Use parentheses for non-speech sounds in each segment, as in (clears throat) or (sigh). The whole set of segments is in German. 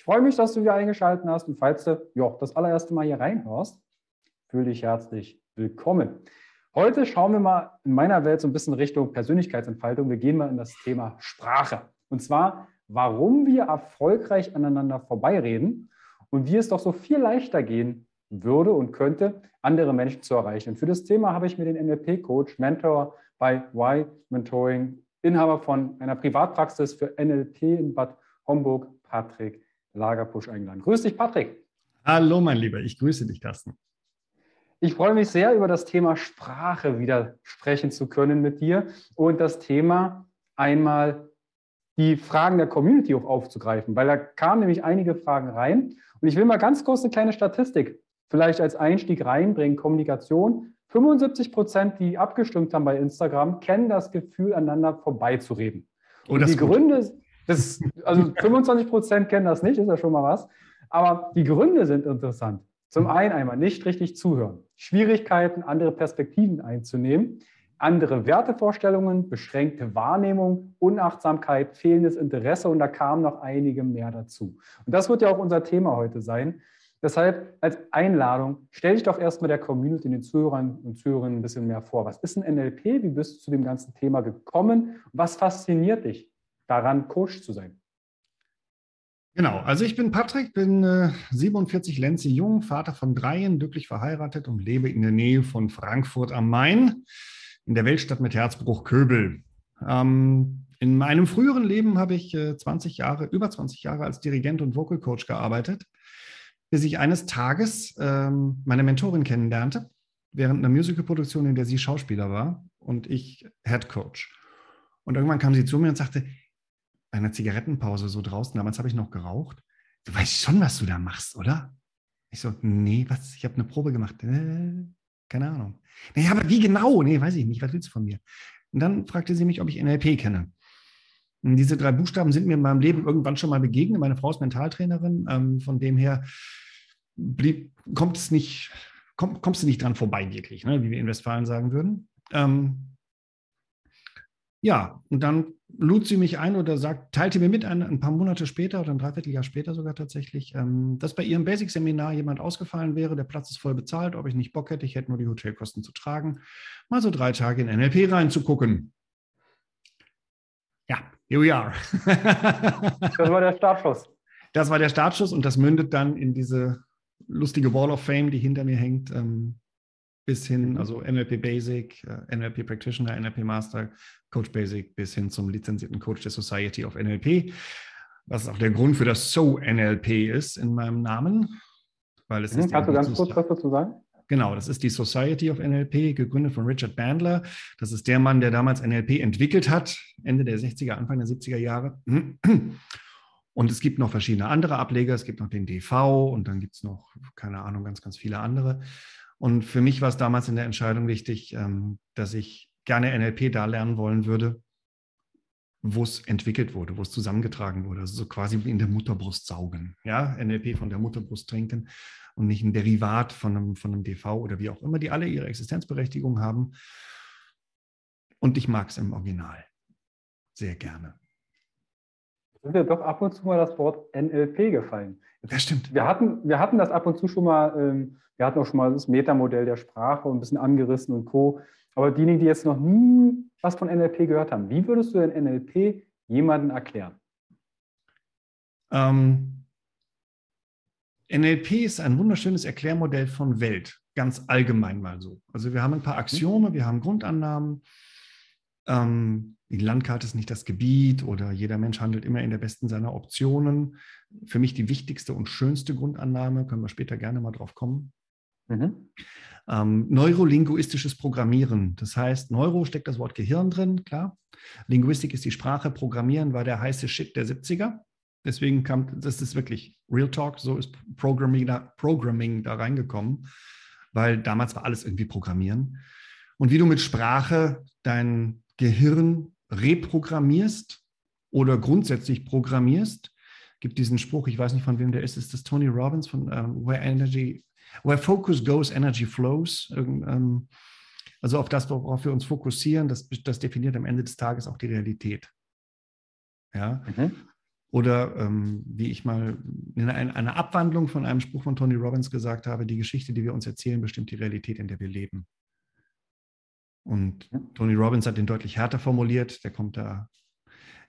Ich freue mich, dass du wieder eingeschaltet hast und falls du jo, das allererste Mal hier reinhörst, fühle dich herzlich willkommen. Heute schauen wir mal in meiner Welt so ein bisschen Richtung Persönlichkeitsentfaltung. Wir gehen mal in das Thema Sprache. Und zwar, warum wir erfolgreich aneinander vorbeireden und wie es doch so viel leichter gehen würde und könnte, andere Menschen zu erreichen. Und für das Thema habe ich mir den NLP-Coach, Mentor bei Y Mentoring, Inhaber von einer Privatpraxis für NLP in Bad Homburg, Patrick Lagerpusch eingeladen. Grüß dich, Patrick. Hallo, mein Lieber. Ich grüße dich, Carsten. Ich freue mich sehr, über das Thema Sprache wieder sprechen zu können mit dir und das Thema einmal die Fragen der Community auch aufzugreifen, weil da kamen nämlich einige Fragen rein. Und ich will mal ganz kurz eine kleine Statistik vielleicht als Einstieg reinbringen, Kommunikation. 75 Prozent, die abgestimmt haben bei Instagram, kennen das Gefühl, aneinander vorbeizureden. Oh, und die Gründe, das, also (laughs) 25 Prozent kennen das nicht, ist ja schon mal was. Aber die Gründe sind interessant. Zum einen einmal nicht richtig zuhören, Schwierigkeiten, andere Perspektiven einzunehmen, andere Wertevorstellungen, beschränkte Wahrnehmung, Unachtsamkeit, fehlendes Interesse und da kamen noch einige mehr dazu. Und das wird ja auch unser Thema heute sein. Deshalb als Einladung, stell dich doch erstmal der Community, den Zuhörern und Zuhörern ein bisschen mehr vor. Was ist ein NLP? Wie bist du zu dem ganzen Thema gekommen? Was fasziniert dich daran, Coach zu sein? Genau, also ich bin Patrick, bin äh, 47 Lenze jung, Vater von dreien, glücklich verheiratet und lebe in der Nähe von Frankfurt am Main, in der Weltstadt mit Herzbruch Köbel. Ähm, in meinem früheren Leben habe ich äh, 20 Jahre, über 20 Jahre als Dirigent und Vocal Coach gearbeitet bis ich eines Tages ähm, meine Mentorin kennenlernte, während einer Musicalproduktion, in der sie Schauspieler war und ich Head Coach. Und irgendwann kam sie zu mir und sagte, einer Zigarettenpause so draußen, damals habe ich noch geraucht, du weißt schon, was du da machst, oder? Ich so, nee, was? Ich habe eine Probe gemacht. Äh, keine Ahnung. Nee, aber wie genau? Nee, weiß ich nicht. Was willst du von mir? Und dann fragte sie mich, ob ich NLP kenne. Und diese drei Buchstaben sind mir in meinem Leben irgendwann schon mal begegnet. Meine Frau ist Mentaltrainerin. Ähm, von dem her blieb, kommt es nicht, komm, kommst du nicht dran vorbei, wirklich, ne, wie wir in Westfalen sagen würden. Ähm, ja, und dann lud sie mich ein oder sagt, teilte mir mit, ein, ein paar Monate später oder ein Dreivierteljahr später sogar tatsächlich, ähm, dass bei ihrem Basic-Seminar jemand ausgefallen wäre, der Platz ist voll bezahlt, ob ich nicht Bock hätte, ich hätte nur die Hotelkosten zu tragen, mal so drei Tage in NLP reinzugucken. Ja, here we are. (laughs) das war der Startschuss. Das war der Startschuss und das mündet dann in diese lustige Wall of Fame, die hinter mir hängt, ähm, bis hin, mhm. also NLP Basic, äh, NLP Practitioner, NLP Master, Coach Basic, bis hin zum lizenzierten Coach der Society of NLP, was auch der Grund für das So NLP ist in meinem Namen. Weil es mhm, ist Kannst du ganz kurz was dazu sagen? Genau, das ist die Society of NLP, gegründet von Richard Bandler. Das ist der Mann, der damals NLP entwickelt hat, Ende der 60er, Anfang der 70er Jahre. (clears throat) Und es gibt noch verschiedene andere Ableger. Es gibt noch den DV und dann gibt es noch, keine Ahnung, ganz, ganz viele andere. Und für mich war es damals in der Entscheidung wichtig, ähm, dass ich gerne NLP da lernen wollen würde, wo es entwickelt wurde, wo es zusammengetragen wurde. Also so quasi wie in der Mutterbrust saugen. Ja, NLP von der Mutterbrust trinken und nicht ein Derivat von einem, von einem DV oder wie auch immer, die alle ihre Existenzberechtigung haben. Und ich mag es im Original sehr gerne. Sind wir doch ab und zu mal das Wort NLP gefallen. Das stimmt. Wir hatten, wir hatten das ab und zu schon mal, ähm, wir hatten auch schon mal das Metamodell der Sprache und ein bisschen angerissen und Co. Aber diejenigen, die jetzt noch nie was von NLP gehört haben, wie würdest du denn NLP jemandem erklären? Ähm, NLP ist ein wunderschönes Erklärmodell von Welt, ganz allgemein mal so. Also wir haben ein paar Axiome, wir haben Grundannahmen. Ähm, die Landkarte ist nicht das Gebiet oder jeder Mensch handelt immer in der besten seiner Optionen. Für mich die wichtigste und schönste Grundannahme, können wir später gerne mal drauf kommen. Mhm. Ähm, neurolinguistisches Programmieren. Das heißt, Neuro steckt das Wort Gehirn drin, klar. Linguistik ist die Sprache, Programmieren war der heiße Shit der 70er. Deswegen kam, das ist wirklich Real Talk, so ist Programming da, Programming da reingekommen, weil damals war alles irgendwie Programmieren. Und wie du mit Sprache dein Gehirn reprogrammierst oder grundsätzlich programmierst, gibt diesen Spruch, ich weiß nicht von wem der ist, ist das Tony Robbins von uh, Where Energy, Where Focus Goes, Energy Flows. Ähm, also auf das, worauf wir uns fokussieren, das, das definiert am Ende des Tages auch die Realität. Ja. Mhm. Oder ähm, wie ich mal in einer Abwandlung von einem Spruch von Tony Robbins gesagt habe, die Geschichte, die wir uns erzählen, bestimmt die Realität, in der wir leben. Und Tony Robbins hat den deutlich härter formuliert. Der kommt da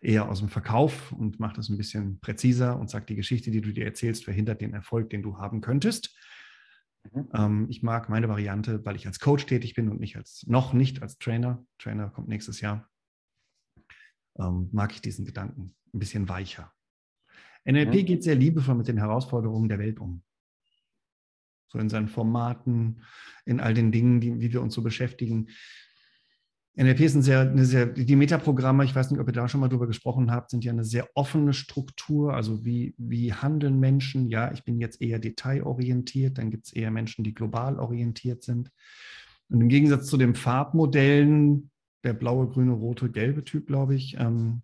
eher aus dem Verkauf und macht das ein bisschen präziser und sagt, die Geschichte, die du dir erzählst, verhindert den Erfolg, den du haben könntest. Mhm. Ähm, ich mag meine Variante, weil ich als Coach tätig bin und nicht als, noch nicht als Trainer. Trainer kommt nächstes Jahr. Ähm, mag ich diesen Gedanken ein bisschen weicher. NLP mhm. geht sehr liebevoll mit den Herausforderungen der Welt um so in seinen Formaten, in all den Dingen, die, wie wir uns so beschäftigen. NLP ein sehr, eine sehr, die Metaprogramme, ich weiß nicht, ob ihr da schon mal drüber gesprochen habt, sind ja eine sehr offene Struktur. Also wie, wie handeln Menschen? Ja, ich bin jetzt eher detailorientiert, dann gibt es eher Menschen, die global orientiert sind. Und im Gegensatz zu den Farbmodellen, der blaue, grüne, rote, gelbe Typ, glaube ich, ähm,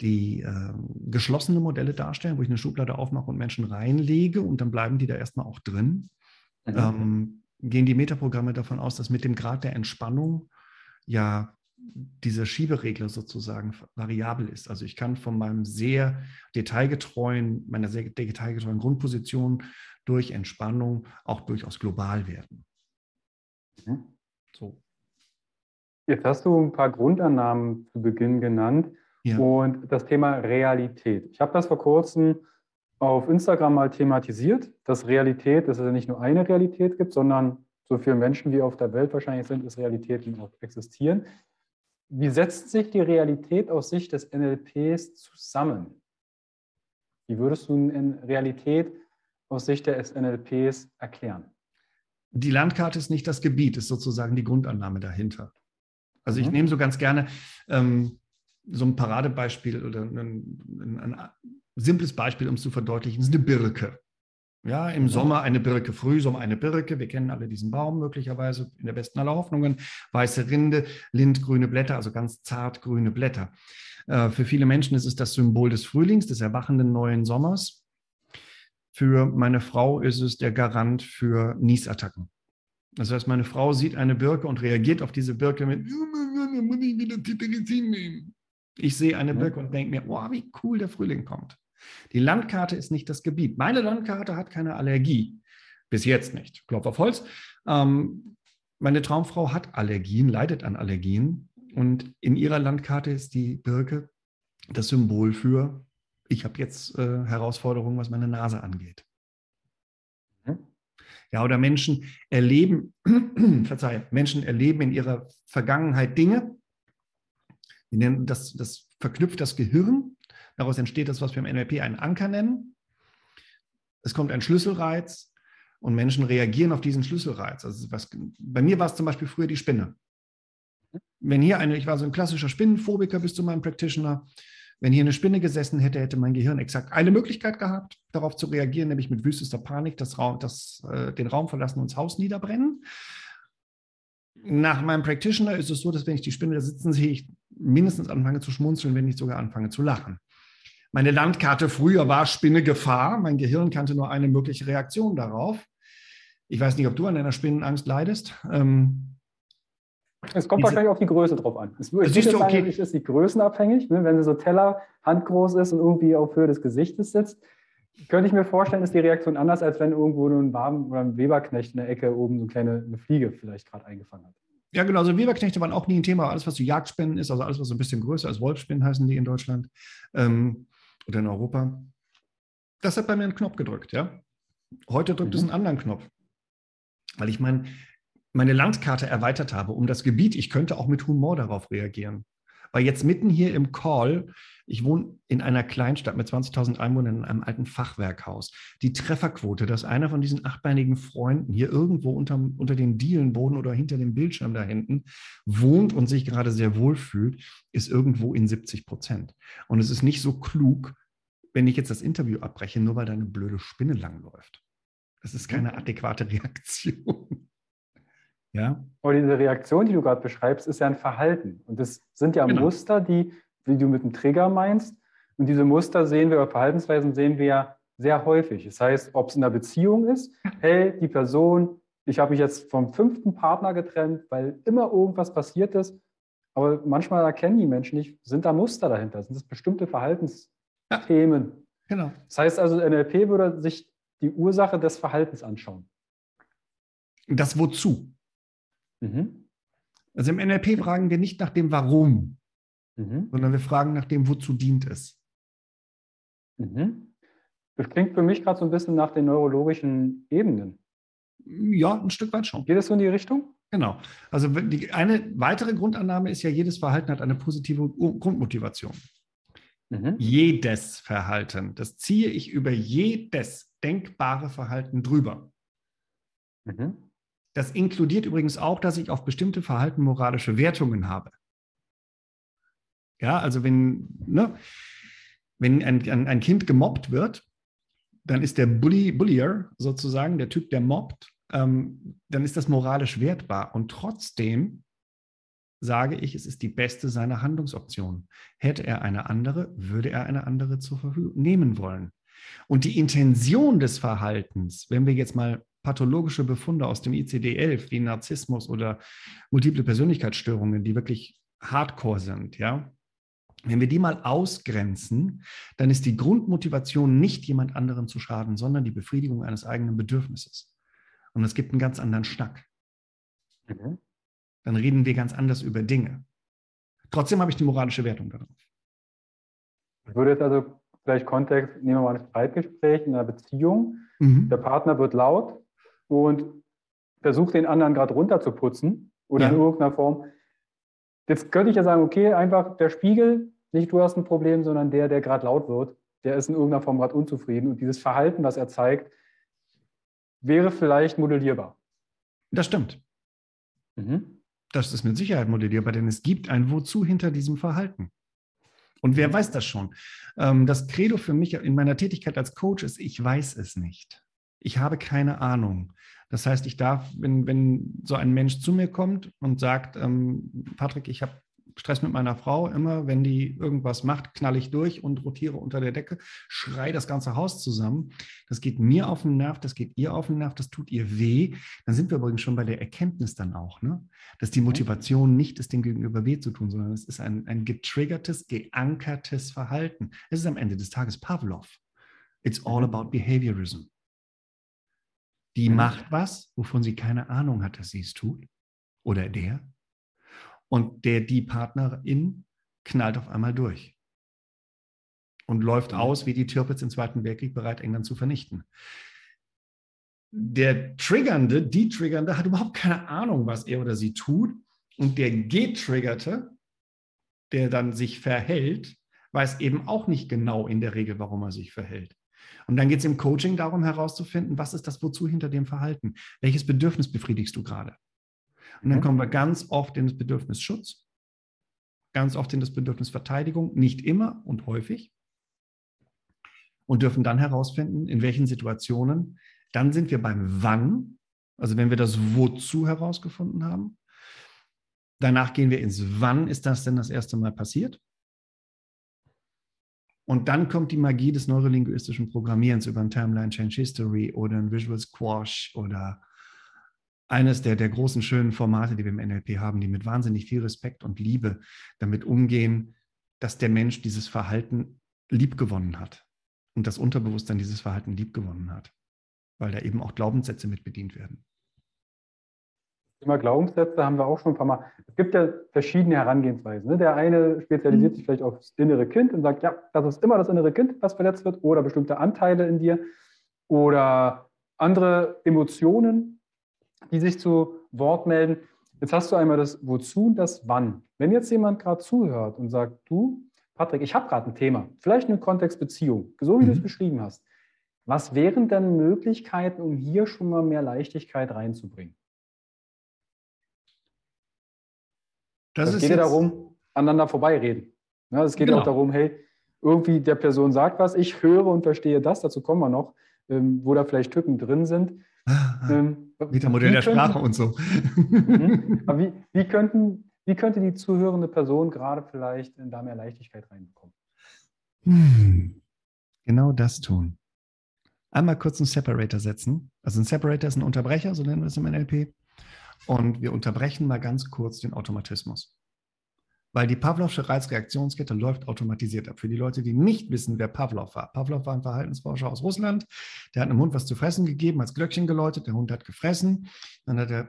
die äh, geschlossene Modelle darstellen, wo ich eine Schublade aufmache und Menschen reinlege und dann bleiben die da erstmal auch drin. Mhm. Ähm, gehen die Metaprogramme davon aus, dass mit dem Grad der Entspannung ja dieser Schieberegler sozusagen variabel ist. Also ich kann von meinem sehr detailgetreuen, meiner sehr detailgetreuen Grundposition durch Entspannung auch durchaus global werden. Mhm. So. Jetzt hast du ein paar Grundannahmen zu Beginn genannt. Ja. Und das Thema Realität. Ich habe das vor kurzem auf Instagram mal thematisiert, dass Realität, dass es ja nicht nur eine Realität gibt, sondern so viele Menschen, wie auf der Welt wahrscheinlich sind, ist Realitäten auch existieren. Wie setzt sich die Realität aus Sicht des NLPs zusammen? Wie würdest du in Realität aus Sicht des NLPs erklären? Die Landkarte ist nicht das Gebiet, ist sozusagen die Grundannahme dahinter. Also ich mhm. nehme so ganz gerne ähm, so ein Paradebeispiel oder ein, ein, ein simples Beispiel, um es zu verdeutlichen, ist eine Birke. Ja, im Sommer eine Birke, Frühsommer eine Birke. Wir kennen alle diesen Baum möglicherweise in der besten aller Hoffnungen. Weiße Rinde, lindgrüne Blätter, also ganz zart grüne Blätter. Äh, für viele Menschen ist es das Symbol des Frühlings, des erwachenden neuen Sommers. Für meine Frau ist es der Garant für Niesattacken. Das heißt, meine Frau sieht eine Birke und reagiert auf diese Birke mit, muss ich wieder Titerizin nehmen. Ich sehe eine Birke und denke mir, oh, wie cool der Frühling kommt. Die Landkarte ist nicht das Gebiet. Meine Landkarte hat keine Allergie. Bis jetzt nicht. Klopf auf Holz. Ähm, meine Traumfrau hat Allergien, leidet an Allergien. Und in ihrer Landkarte ist die Birke das Symbol für, ich habe jetzt äh, Herausforderungen, was meine Nase angeht. Mhm. Ja, oder Menschen erleben, (clears throat) verzeih, Menschen erleben in ihrer Vergangenheit Dinge, wir nennen das, das verknüpft das Gehirn. Daraus entsteht das, was wir im NLP einen Anker nennen. Es kommt ein Schlüsselreiz und Menschen reagieren auf diesen Schlüsselreiz. Also was, bei mir war es zum Beispiel früher die Spinne. Wenn hier eine, ich war so ein klassischer Spinnenphobiker bis zu meinem Practitioner, wenn hier eine Spinne gesessen hätte, hätte mein Gehirn exakt eine Möglichkeit gehabt, darauf zu reagieren, nämlich mit wüstester Panik das Raum, das, äh, den Raum verlassen und das Haus niederbrennen. Nach meinem Practitioner ist es so, dass wenn ich die Spinne da sitzen sehe, ich mindestens anfange zu schmunzeln, wenn nicht sogar anfange zu lachen. Meine Landkarte früher war Spinne Gefahr. Mein Gehirn kannte nur eine mögliche Reaktion darauf. Ich weiß nicht, ob du an einer Spinnenangst leidest. Ähm, es kommt wahrscheinlich auf die Größe drauf an. Es, es ist, okay. sagen, ist nicht größenabhängig. Ne? Wenn so Teller handgroß ist und irgendwie auf Höhe des Gesichtes sitzt, könnte ich mir vorstellen, ist die Reaktion anders, als wenn irgendwo nur ein Warm oder ein Weberknecht in der Ecke oben so eine kleine eine Fliege vielleicht gerade eingefangen hat. Ja, genau. Also Weberknechte waren auch nie ein Thema. Alles, was so Jagdspinnen ist, also alles, was so ein bisschen größer als Wolfspinnen heißen die in Deutschland ähm, oder in Europa. Das hat bei mir einen Knopf gedrückt, ja. Heute drückt mhm. es einen anderen Knopf. Weil ich mein, meine Landkarte erweitert habe um das Gebiet. Ich könnte auch mit Humor darauf reagieren. Weil jetzt mitten hier im Call ich wohne in einer Kleinstadt mit 20.000 Einwohnern in einem alten Fachwerkhaus. Die Trefferquote, dass einer von diesen achtbeinigen Freunden hier irgendwo unter, unter den Dielenboden oder hinter dem Bildschirm da hinten wohnt und sich gerade sehr wohl fühlt, ist irgendwo in 70 Prozent. Und es ist nicht so klug, wenn ich jetzt das Interview abbreche, nur weil da eine blöde Spinne langläuft. Das ist keine mhm. adäquate Reaktion. Ja. Aber diese Reaktion, die du gerade beschreibst, ist ja ein Verhalten. Und das sind ja genau. Muster, die wie du mit dem Trigger meinst. Und diese Muster sehen wir, oder Verhaltensweisen sehen wir ja sehr häufig. Das heißt, ob es in einer Beziehung ist, hey, die Person, ich habe mich jetzt vom fünften Partner getrennt, weil immer irgendwas passiert ist. Aber manchmal erkennen die Menschen nicht, sind da Muster dahinter, sind das bestimmte Verhaltensthemen. Ja, genau. Das heißt also, NLP würde sich die Ursache des Verhaltens anschauen. Das Wozu? Mhm. Also im NLP fragen wir nicht nach dem Warum, mhm. sondern wir fragen nach dem, wozu dient es. Mhm. Das klingt für mich gerade so ein bisschen nach den neurologischen Ebenen. Ja, ein Stück weit schon. Geht es so in die Richtung? Genau. Also die, eine weitere Grundannahme ist ja, jedes Verhalten hat eine positive Grundmotivation. Mhm. Jedes Verhalten. Das ziehe ich über jedes denkbare Verhalten drüber. Mhm. Das inkludiert übrigens auch, dass ich auf bestimmte Verhalten moralische Wertungen habe. Ja, also wenn, ne, wenn ein, ein, ein Kind gemobbt wird, dann ist der Bully, Bullier sozusagen, der Typ, der mobbt, ähm, dann ist das moralisch wertbar. Und trotzdem sage ich, es ist die beste seiner Handlungsoptionen. Hätte er eine andere, würde er eine andere zur Verfügung nehmen wollen. Und die Intention des Verhaltens, wenn wir jetzt mal pathologische Befunde aus dem ICD-11 wie Narzissmus oder multiple Persönlichkeitsstörungen, die wirklich hardcore sind, ja, wenn wir die mal ausgrenzen, dann ist die Grundmotivation nicht jemand anderem zu schaden, sondern die Befriedigung eines eigenen Bedürfnisses. Und es gibt einen ganz anderen Schnack. Mhm. Dann reden wir ganz anders über Dinge. Trotzdem habe ich die moralische Wertung darauf. Ich würde jetzt also vielleicht Kontext, nehmen wir mal ein Streitgespräch in einer Beziehung. Mhm. Der Partner wird laut und versucht den anderen gerade runterzuputzen oder ja. in irgendeiner Form. Jetzt könnte ich ja sagen, okay, einfach der Spiegel, nicht du hast ein Problem, sondern der, der gerade laut wird, der ist in irgendeiner Form gerade unzufrieden. Und dieses Verhalten, was er zeigt, wäre vielleicht modellierbar. Das stimmt. Mhm. Das ist mit Sicherheit modellierbar, denn es gibt ein Wozu hinter diesem Verhalten. Und wer weiß das schon? Ähm, das Credo für mich in meiner Tätigkeit als Coach ist, ich weiß es nicht. Ich habe keine Ahnung. Das heißt, ich darf, wenn, wenn so ein Mensch zu mir kommt und sagt, ähm, Patrick, ich habe Stress mit meiner Frau. Immer, wenn die irgendwas macht, knall ich durch und rotiere unter der Decke, schrei das ganze Haus zusammen. Das geht mir auf den Nerv, das geht ihr auf den Nerv, das tut ihr weh. Dann sind wir übrigens schon bei der Erkenntnis dann auch, ne? dass die Motivation nicht ist, dem Gegenüber weh zu tun, sondern es ist ein, ein getriggertes, geankertes Verhalten. Es ist am Ende des Tages Pavlov. It's all about behaviorism. Die macht was, wovon sie keine Ahnung hat, dass sie es tut. Oder der. Und der, die Partnerin knallt auf einmal durch und läuft mhm. aus wie die Tirpitz im Zweiten Weltkrieg bereit, England zu vernichten. Der Triggernde, die Triggernde, hat überhaupt keine Ahnung, was er oder sie tut. Und der Getriggerte, der dann sich verhält, weiß eben auch nicht genau in der Regel, warum er sich verhält. Und dann geht es im Coaching darum herauszufinden, was ist das Wozu hinter dem Verhalten? Welches Bedürfnis befriedigst du gerade? Und dann mhm. kommen wir ganz oft in das Bedürfnis Schutz, ganz oft in das Bedürfnis Verteidigung, nicht immer und häufig. Und dürfen dann herausfinden, in welchen Situationen. Dann sind wir beim Wann, also wenn wir das Wozu herausgefunden haben. Danach gehen wir ins Wann ist das denn das erste Mal passiert? Und dann kommt die Magie des neurolinguistischen Programmierens über ein Timeline Change History oder ein Visual Squash oder eines der, der großen schönen Formate, die wir im NLP haben, die mit wahnsinnig viel Respekt und Liebe damit umgehen, dass der Mensch dieses Verhalten liebgewonnen hat und das Unterbewusstsein dieses Verhalten liebgewonnen hat, weil da eben auch Glaubenssätze mit bedient werden. Thema Glaubenssätze haben wir auch schon ein paar Mal. Es gibt ja verschiedene Herangehensweisen. Ne? Der eine spezialisiert mhm. sich vielleicht aufs innere Kind und sagt, ja, das ist immer das innere Kind, was verletzt wird, oder bestimmte Anteile in dir oder andere Emotionen, die sich zu Wort melden. Jetzt hast du einmal das Wozu und das Wann. Wenn jetzt jemand gerade zuhört und sagt, du, Patrick, ich habe gerade ein Thema, vielleicht eine Kontextbeziehung, so wie mhm. du es beschrieben hast. Was wären denn Möglichkeiten, um hier schon mal mehr Leichtigkeit reinzubringen? Das es geht ja darum, aneinander vorbeireden. Ja, es geht genau. auch darum, hey, irgendwie der Person sagt was, ich höre und verstehe das, dazu kommen wir noch, ähm, wo da vielleicht Tücken drin sind. Ähm, Metamodell der könnten, Sprache und so. Mhm. aber wie, wie, könnten, wie könnte die zuhörende Person gerade vielleicht da mehr Leichtigkeit reinbekommen? Hm. Genau das tun. Einmal kurz einen Separator setzen. Also ein Separator ist ein Unterbrecher, so nennen wir es im NLP. Und wir unterbrechen mal ganz kurz den Automatismus. Weil die Pavlovsche Reizreaktionskette läuft automatisiert ab. Für die Leute, die nicht wissen, wer Pavlov war. Pavlov war ein Verhaltensforscher aus Russland. Der hat einem Hund was zu fressen gegeben, als Glöckchen geläutet. Der Hund hat gefressen. Dann hat er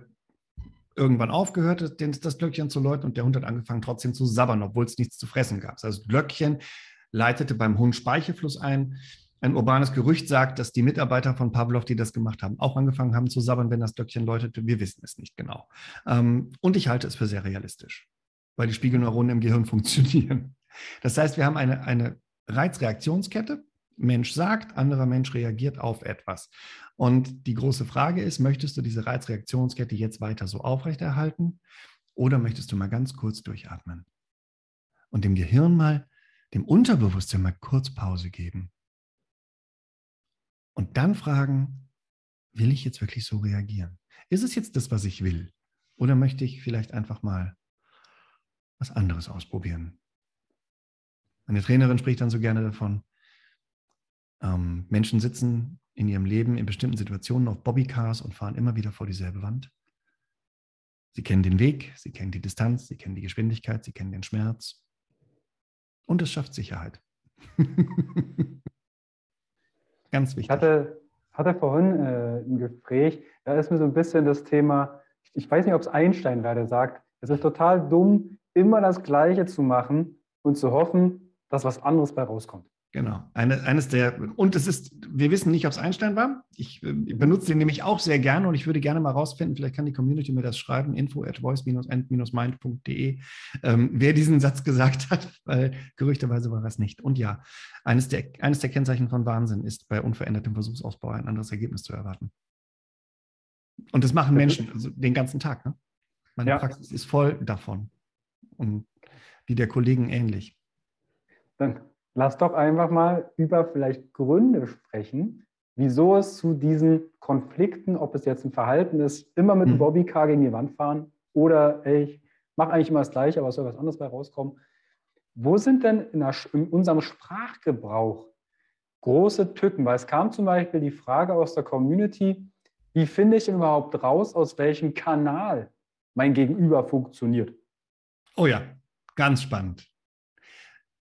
irgendwann aufgehört, das Glöckchen zu läuten und der Hund hat angefangen trotzdem zu sabbern, obwohl es nichts zu fressen gab. Also das Glöckchen leitete beim Hund Speichelfluss ein. Ein urbanes Gerücht sagt, dass die Mitarbeiter von Pavlov, die das gemacht haben, auch angefangen haben zu sabbern, wenn das Glöckchen läutete. Wir wissen es nicht genau. Ähm, und ich halte es für sehr realistisch, weil die Spiegelneuronen im Gehirn (laughs) funktionieren. Das heißt, wir haben eine, eine Reizreaktionskette. Mensch sagt, anderer Mensch reagiert auf etwas. Und die große Frage ist, möchtest du diese Reizreaktionskette jetzt weiter so aufrechterhalten oder möchtest du mal ganz kurz durchatmen und dem Gehirn mal, dem Unterbewusstsein mal kurz Pause geben? Und dann fragen, will ich jetzt wirklich so reagieren? Ist es jetzt das, was ich will? Oder möchte ich vielleicht einfach mal was anderes ausprobieren? Meine Trainerin spricht dann so gerne davon, ähm, Menschen sitzen in ihrem Leben in bestimmten Situationen auf Bobbycars und fahren immer wieder vor dieselbe Wand. Sie kennen den Weg, sie kennen die Distanz, sie kennen die Geschwindigkeit, sie kennen den Schmerz. Und es schafft Sicherheit. (laughs) Ganz wichtig. Ich hatte, hatte vorhin äh, ein Gespräch, da ist mir so ein bisschen das Thema, ich weiß nicht, ob es Einstein der sagt, es ist total dumm, immer das Gleiche zu machen und zu hoffen, dass was anderes bei rauskommt. Genau. Eine, eines der, und es ist, wir wissen nicht, ob es Einstein war. Ich, äh, benutze den nämlich auch sehr gerne und ich würde gerne mal rausfinden, vielleicht kann die Community mir das schreiben, info at voice-end-mind.de, ähm, wer diesen Satz gesagt hat, (laughs) weil gerüchteweise war es nicht. Und ja, eines der, eines der Kennzeichen von Wahnsinn ist, bei unverändertem Versuchsausbau ein anderes Ergebnis zu erwarten. Und das machen Menschen also den ganzen Tag. Ne? Meine ja. Praxis ist voll davon. Und die der Kollegen ähnlich. Dann lass doch einfach mal über vielleicht Gründe sprechen, wieso es zu diesen Konflikten, ob es jetzt ein Verhalten ist, immer mit dem hm. Bobbycar gegen die Wand fahren oder ey, ich mache eigentlich immer das Gleiche, aber es soll was anderes bei rauskommen. Wo sind denn in, der, in unserem Sprachgebrauch große Tücken? Weil es kam zum Beispiel die Frage aus der Community, wie finde ich überhaupt raus, aus welchem Kanal mein Gegenüber funktioniert? Oh ja, ganz spannend.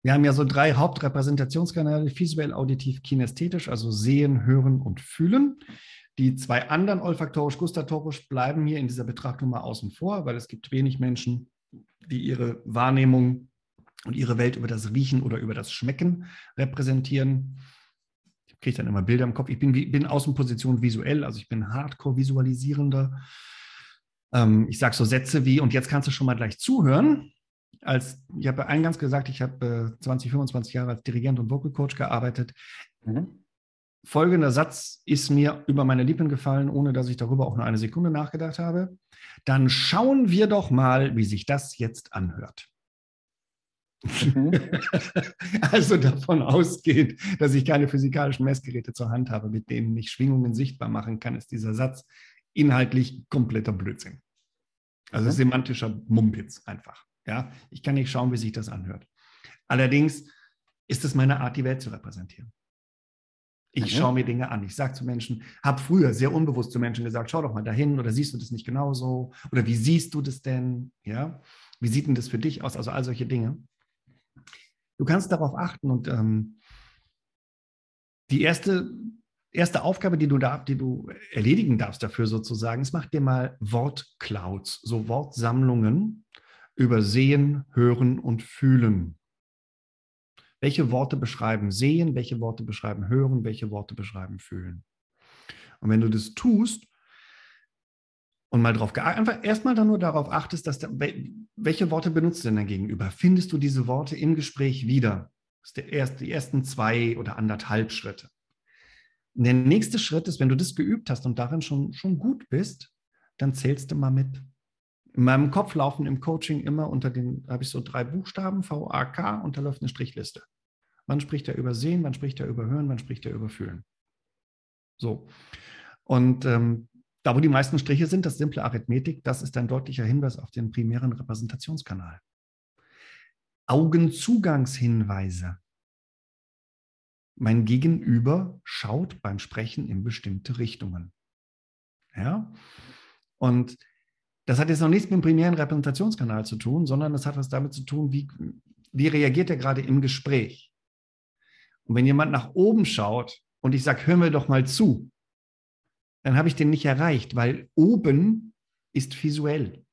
Wir haben ja so drei Hauptrepräsentationskanäle, visuell, auditiv, kinästhetisch, also sehen, hören und fühlen. Die zwei anderen olfaktorisch-gustatorisch bleiben hier in dieser Betrachtung mal außen vor, weil es gibt wenig Menschen, die ihre Wahrnehmung und ihre Welt über das Riechen oder über das Schmecken repräsentieren. Ich kriege dann immer Bilder im Kopf. Ich bin, bin Außenposition visuell, also ich bin Hardcore-Visualisierender. Ähm, ich sage so Sätze wie, und jetzt kannst du schon mal gleich zuhören als, ich habe eingangs gesagt, ich habe äh, 20, 25 Jahre als Dirigent und Vocal Coach gearbeitet. Mhm. Folgender Satz ist mir über meine Lippen gefallen, ohne dass ich darüber auch nur eine Sekunde nachgedacht habe. Dann schauen wir doch mal, wie sich das jetzt anhört. Mhm. (laughs) also davon ausgeht, dass ich keine physikalischen Messgeräte zur Hand habe, mit denen ich Schwingungen sichtbar machen kann, ist dieser Satz inhaltlich kompletter Blödsinn. Also mhm. semantischer Mumpitz einfach. Ja, ich kann nicht schauen, wie sich das anhört. Allerdings ist es meine Art, die Welt zu repräsentieren. Ich mhm. schaue mir Dinge an. Ich sage zu Menschen, habe früher sehr unbewusst zu Menschen gesagt, schau doch mal dahin oder siehst du das nicht genauso? Oder wie siehst du das denn? Ja, wie sieht denn das für dich aus? Also all solche Dinge. Du kannst darauf achten und ähm, die erste, erste Aufgabe, die du, da, die du erledigen darfst dafür sozusagen, ist, mach dir mal Wortclouds, so Wortsammlungen über Sehen, Hören und Fühlen. Welche Worte beschreiben Sehen, welche Worte beschreiben Hören, welche Worte beschreiben Fühlen. Und wenn du das tust und mal drauf einfach erstmal dann nur darauf achtest, dass da, welche Worte benutzt du denn gegenüber? Findest du diese Worte im Gespräch wieder? Das ist der erste, die ersten zwei oder anderthalb Schritte. Und der nächste Schritt ist, wenn du das geübt hast und darin schon, schon gut bist, dann zählst du mal mit. In meinem Kopf laufen im Coaching immer unter den, habe ich so drei Buchstaben, V, A, K, und da läuft eine Strichliste. Wann spricht er über Sehen, wann spricht er über Hören, wann spricht er über Fühlen. So. Und ähm, da, wo die meisten Striche sind, das simple Arithmetik, das ist ein deutlicher Hinweis auf den primären Repräsentationskanal. Augenzugangshinweise. Mein Gegenüber schaut beim Sprechen in bestimmte Richtungen. Ja? Und das hat jetzt noch nichts mit dem primären Repräsentationskanal zu tun, sondern das hat was damit zu tun, wie, wie reagiert er gerade im Gespräch. Und wenn jemand nach oben schaut und ich sage, hör mir doch mal zu, dann habe ich den nicht erreicht, weil oben ist visuell.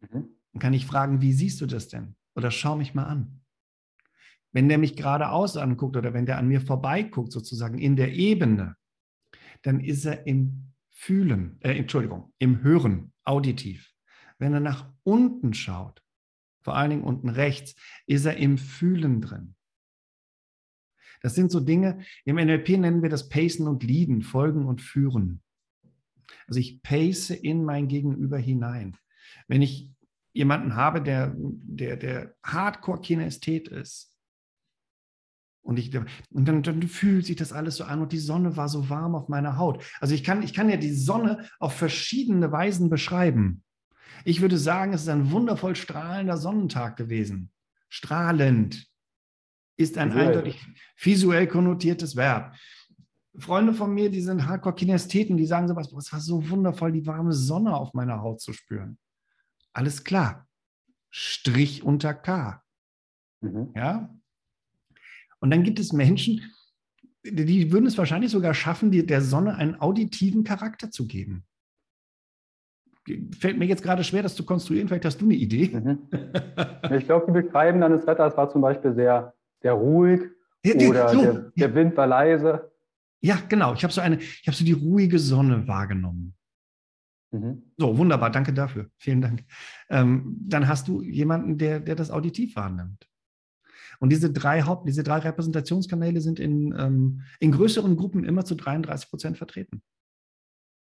Mhm. Dann kann ich fragen, wie siehst du das denn? Oder schau mich mal an. Wenn der mich geradeaus anguckt oder wenn der an mir vorbeiguckt, sozusagen in der Ebene, dann ist er im Fühlen, äh, Entschuldigung, im Hören, auditiv. Wenn er nach unten schaut, vor allen Dingen unten rechts, ist er im Fühlen drin. Das sind so Dinge, im NLP nennen wir das Pacen und Leaden, Folgen und Führen. Also ich pace in mein Gegenüber hinein. Wenn ich jemanden habe, der, der, der Hardcore-Kinesthet ist, und, ich, und dann, dann, fühlt sich das alles so an und die Sonne war so warm auf meiner Haut. Also ich kann, ich kann ja die Sonne auf verschiedene Weisen beschreiben. Ich würde sagen, es ist ein wundervoll strahlender Sonnentag gewesen. Strahlend ist ein visuell. eindeutig visuell konnotiertes Verb. Freunde von mir, die sind Hardcore-Kinestheten, die sagen sowas, es war so wundervoll, die warme Sonne auf meiner Haut zu spüren. Alles klar. Strich unter K. Mhm. Ja, und dann gibt es Menschen, die würden es wahrscheinlich sogar schaffen, der Sonne einen auditiven Charakter zu geben. Fällt mir jetzt gerade schwer, das zu konstruieren. Vielleicht hast du eine Idee. Mhm. Ich glaube, die beschreiben dann das Wetter, es war zum Beispiel sehr, sehr ruhig oder so. der, der, Wind war leise. Ja, genau. Ich habe so eine, ich habe so die ruhige Sonne wahrgenommen. Mhm. So, wunderbar, danke dafür. Vielen Dank. Ähm, dann hast du jemanden, der, der das auditiv wahrnimmt. Und diese drei Haupt, diese drei Repräsentationskanäle sind in, ähm, in größeren Gruppen immer zu 33 Prozent vertreten.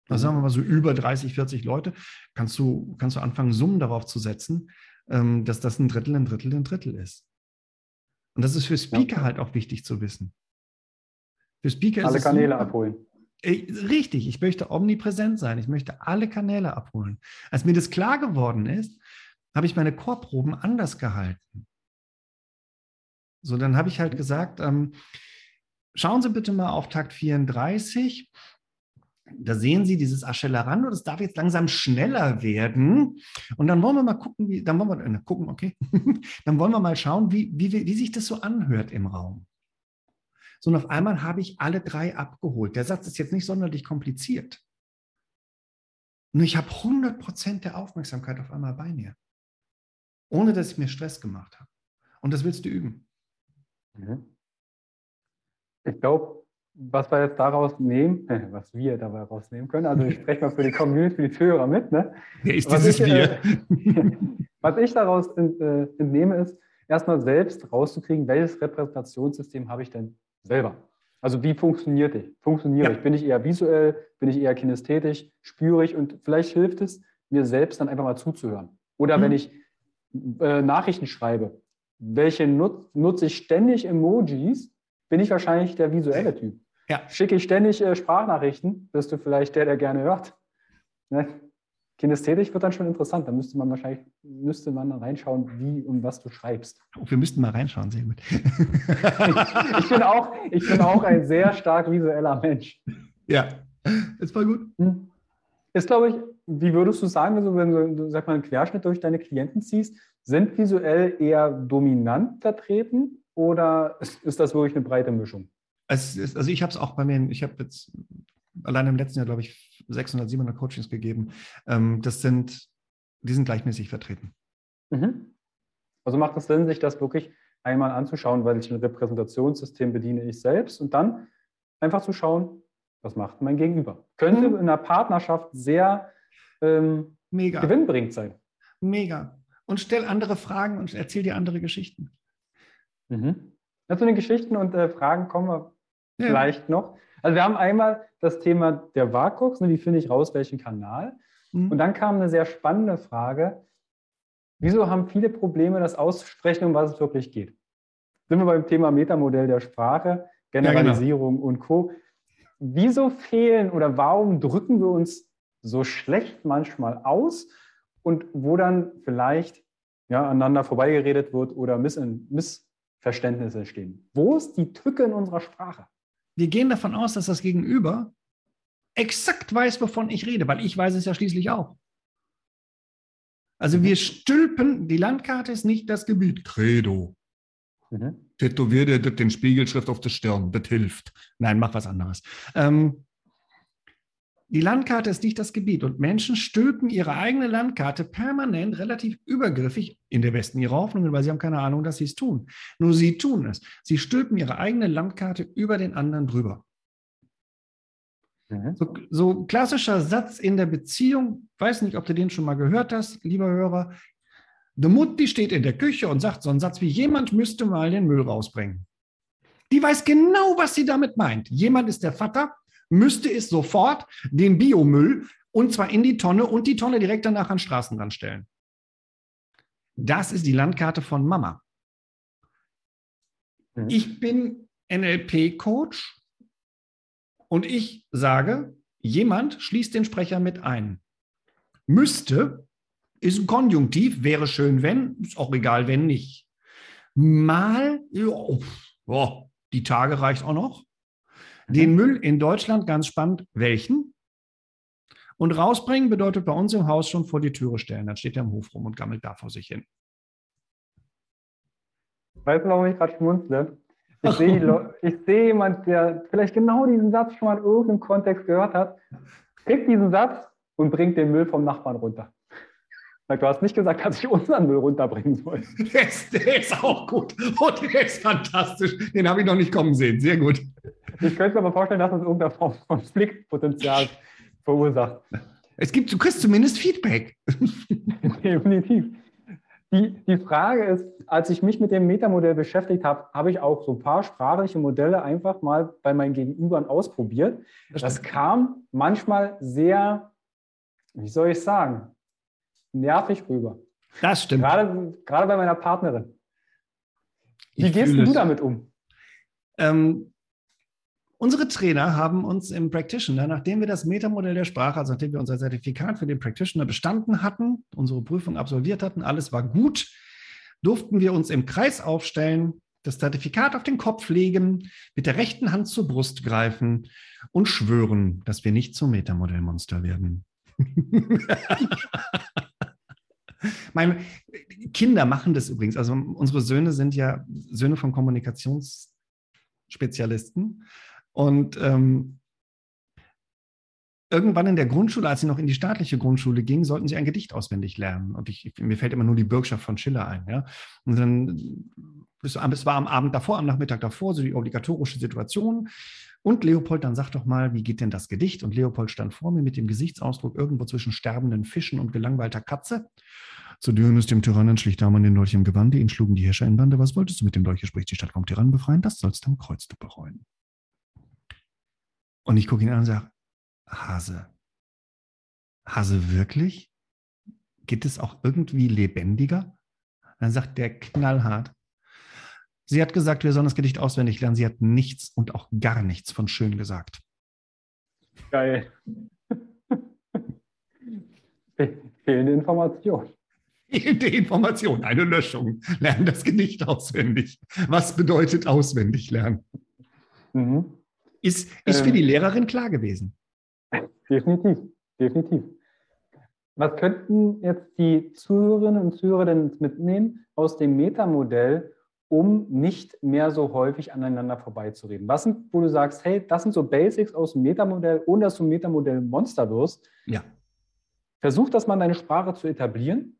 Also sagen wir mal so über 30, 40 Leute, kannst du, kannst du anfangen, Summen darauf zu setzen, ähm, dass das ein Drittel, ein Drittel, ein Drittel ist. Und das ist für Speaker ja. halt auch wichtig zu wissen. Für Speaker alle Kanäle so, abholen. Richtig, ich möchte omnipräsent sein. Ich möchte alle Kanäle abholen. Als mir das klar geworden ist, habe ich meine Chorproben anders gehalten. So, dann habe ich halt gesagt, ähm, schauen Sie bitte mal auf Takt 34. Da sehen Sie dieses Accelerando, das darf jetzt langsam schneller werden. Und dann wollen wir mal gucken, wie, dann wollen wir äh, gucken, okay, (laughs) dann wollen wir mal schauen, wie, wie, wie sich das so anhört im Raum. So, und auf einmal habe ich alle drei abgeholt. Der Satz ist jetzt nicht sonderlich kompliziert. Nur ich habe 100 Prozent der Aufmerksamkeit auf einmal bei mir. Ohne dass ich mir Stress gemacht habe. Und das willst du üben. Mhm. Ich glaube, was wir jetzt daraus nehmen, was wir dabei rausnehmen können, also ich spreche mal für die (laughs) Community, für die Zuhörer mit. Ne? Wer ist dieses ich, Wir? Äh, (laughs) was ich daraus äh, entnehme, ist, erstmal selbst rauszukriegen, welches Repräsentationssystem habe ich denn selber? Also wie funktioniert ich? Funktioniere ja. ich? Bin ich eher visuell? Bin ich eher kinästhetisch? Spüre ich? Und vielleicht hilft es, mir selbst dann einfach mal zuzuhören. Oder mhm. wenn ich äh, Nachrichten schreibe, welche nut nutze ich ständig Emojis, bin ich wahrscheinlich der visuelle Typ. Ja. Schicke ich ständig äh, Sprachnachrichten, bist du vielleicht der, der gerne hört. Ne? Kinästhetisch wird dann schon interessant. Da müsste man wahrscheinlich, müsste man reinschauen, wie und was du schreibst. Oh, wir müssten mal reinschauen, sehr (laughs) gut. (laughs) ich, bin auch, ich bin auch ein sehr stark visueller Mensch. Ja, ist voll gut. Hm. Ist, glaube ich, wie würdest du sagen, also wenn du sag mal, einen Querschnitt durch deine Klienten ziehst, sind visuell eher dominant vertreten oder ist, ist das wirklich eine breite Mischung? Ist, also ich habe es auch bei mir, ich habe jetzt allein im letzten Jahr, glaube ich, 600, 700 Coachings gegeben. Ähm, das sind, die sind gleichmäßig vertreten. Mhm. Also macht es Sinn, sich das wirklich einmal anzuschauen, weil ich ein Repräsentationssystem bediene ich selbst und dann einfach zu schauen, was macht mein Gegenüber. Könnte mhm. in einer Partnerschaft sehr ähm, Mega. gewinnbringend sein. Mega. Und stell andere Fragen und erzähl dir andere Geschichten. Mhm. Ja, zu den Geschichten und äh, Fragen kommen wir ja. vielleicht noch. Also wir haben einmal das Thema der WAKOX, ne, wie finde ich raus, welchen Kanal. Mhm. Und dann kam eine sehr spannende Frage, wieso haben viele Probleme, das auszusprechen, um was es wirklich geht? Sind wir beim Thema Metamodell der Sprache, Generalisierung ja, genau. und Co. Wieso fehlen oder warum drücken wir uns so schlecht manchmal aus und wo dann vielleicht ja, aneinander vorbeigeredet wird oder Missverständnisse entstehen? Wo ist die Tücke in unserer Sprache? wir gehen davon aus, dass das Gegenüber exakt weiß, wovon ich rede, weil ich weiß es ja schließlich auch. Also mhm. wir stülpen, die Landkarte ist nicht das Gebiet. Credo. Mhm. Tätowiere den Spiegelschrift auf der Stirn, das hilft. Nein, mach was anderes. Ähm, die Landkarte ist nicht das Gebiet und Menschen stülpen ihre eigene Landkarte permanent relativ übergriffig in der besten ihrer Hoffnungen, weil sie haben keine Ahnung, dass sie es tun. Nur sie tun es. Sie stülpen ihre eigene Landkarte über den anderen drüber. Mhm. So, so klassischer Satz in der Beziehung, weiß nicht, ob du den schon mal gehört hast, lieber Hörer. Die Mutti steht in der Küche und sagt so einen Satz wie, jemand müsste mal den Müll rausbringen. Die weiß genau, was sie damit meint. Jemand ist der Vater, müsste es sofort den Biomüll und zwar in die Tonne und die Tonne direkt danach an Straßenrand stellen. Das ist die Landkarte von Mama. Mhm. Ich bin NLP-Coach und ich sage, jemand schließt den Sprecher mit ein. Müsste ist ein Konjunktiv, wäre schön, wenn, ist auch egal, wenn nicht. Mal, oh, die Tage reicht auch noch. Den mhm. Müll in Deutschland, ganz spannend, welchen? Und rausbringen bedeutet bei uns im Haus schon vor die Türe stellen. Dann steht er im Hof rum und gammelt da vor sich hin. Weißt du, warum ich gerade schmunzle? Ich sehe, ich sehe jemand, der vielleicht genau diesen Satz schon mal in irgendeinem Kontext gehört hat, kriegt diesen Satz und bringt den Müll vom Nachbarn runter. Du hast nicht gesagt, dass ich unseren Müll runterbringen soll. (laughs) Der ist, der ist auch gut. Oh, der ist fantastisch. Den habe ich noch nicht kommen sehen. Sehr gut. Ich könnte mir aber vorstellen, dass das irgendeine Form von Konfliktpotenzial verursacht. Es gibt, du kriegst zumindest Feedback. (laughs) Definitiv. Die, die Frage ist, als ich mich mit dem Metamodell beschäftigt habe, habe ich auch so ein paar sprachliche Modelle einfach mal bei meinen Gegenübern ausprobiert. Das, das kam manchmal sehr, wie soll ich sagen, nervig rüber. Das stimmt. Gerade, gerade bei meiner Partnerin. Wie ich gehst du damit um? Ähm, unsere Trainer haben uns im Practitioner, nachdem wir das Metamodell der Sprache, also nachdem wir unser Zertifikat für den Practitioner bestanden hatten, unsere Prüfung absolviert hatten, alles war gut, durften wir uns im Kreis aufstellen, das Zertifikat auf den Kopf legen, mit der rechten Hand zur Brust greifen und schwören, dass wir nicht zum Metamodellmonster werden. (laughs) Meine Kinder machen das übrigens. Also unsere Söhne sind ja Söhne von Kommunikationsspezialisten. Und ähm, irgendwann in der Grundschule, als sie noch in die staatliche Grundschule gingen, sollten sie ein Gedicht auswendig lernen. Und ich, mir fällt immer nur die Bürgschaft von Schiller ein. Ja? Und dann, es war am Abend davor, am Nachmittag davor, so die obligatorische Situation. Und Leopold dann sagt doch mal, wie geht denn das Gedicht? Und Leopold stand vor mir mit dem Gesichtsausdruck irgendwo zwischen sterbenden Fischen und gelangweilter Katze. Zu Dionys, dem Tyrannen, schlich Daman den Dolch im Gewande, ihn schlugen die Herrscher in Bande. Was wolltest du mit dem Dolche? Spricht die Stadt vom Tyrannen befreien? Das sollst du am Kreuz du bereuen. Und ich gucke ihn an und sage, Hase, Hase wirklich? Geht es auch irgendwie lebendiger? Dann sagt der knallhart, Sie hat gesagt, wir sollen das Gedicht auswendig lernen. Sie hat nichts und auch gar nichts von schön gesagt. Geil. Fehlende Information. Fehlende Information, eine Löschung. Lernen das Gedicht auswendig. Was bedeutet auswendig lernen? Mhm. Ist, ist für die ähm. Lehrerin klar gewesen? Definitiv, definitiv. Was könnten jetzt die Zuhörerinnen und Zuhörer denn mitnehmen aus dem Metamodell, um nicht mehr so häufig aneinander vorbeizureden? Was sind, wo du sagst, hey, das sind so Basics aus dem Metamodell, ohne dass du ein Metamodell-Monster wirst? Ja. Versuch das mal deine Sprache zu etablieren,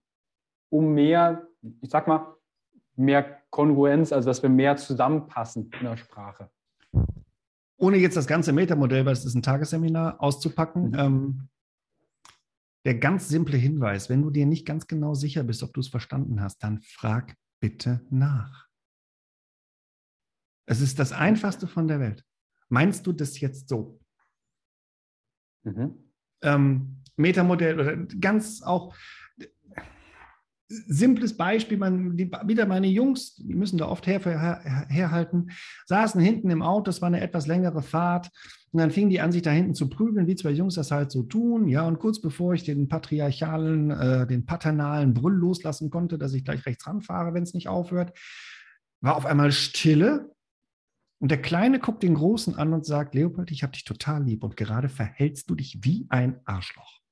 um mehr, ich sag mal, mehr Kongruenz, also dass wir mehr zusammenpassen in der Sprache. Ohne jetzt das ganze Metamodell, weil es ist ein Tagesseminar, auszupacken, mhm. ähm, der ganz simple Hinweis, wenn du dir nicht ganz genau sicher bist, ob du es verstanden hast, dann frag bitte nach. Es ist das Einfachste von der Welt. Meinst du das jetzt so? Mhm. Ähm, Metamodell oder ganz auch simples Beispiel, man, die, wieder meine Jungs, die müssen da oft her, her, herhalten, saßen hinten im Auto, das war eine etwas längere Fahrt und dann fingen die an, sich da hinten zu prügeln, wie zwei Jungs das halt so tun, ja, und kurz bevor ich den patriarchalen, äh, den paternalen Brüll loslassen konnte, dass ich gleich rechts ranfahre, wenn es nicht aufhört, war auf einmal Stille und der Kleine guckt den Großen an und sagt, Leopold, ich habe dich total lieb und gerade verhältst du dich wie ein Arschloch.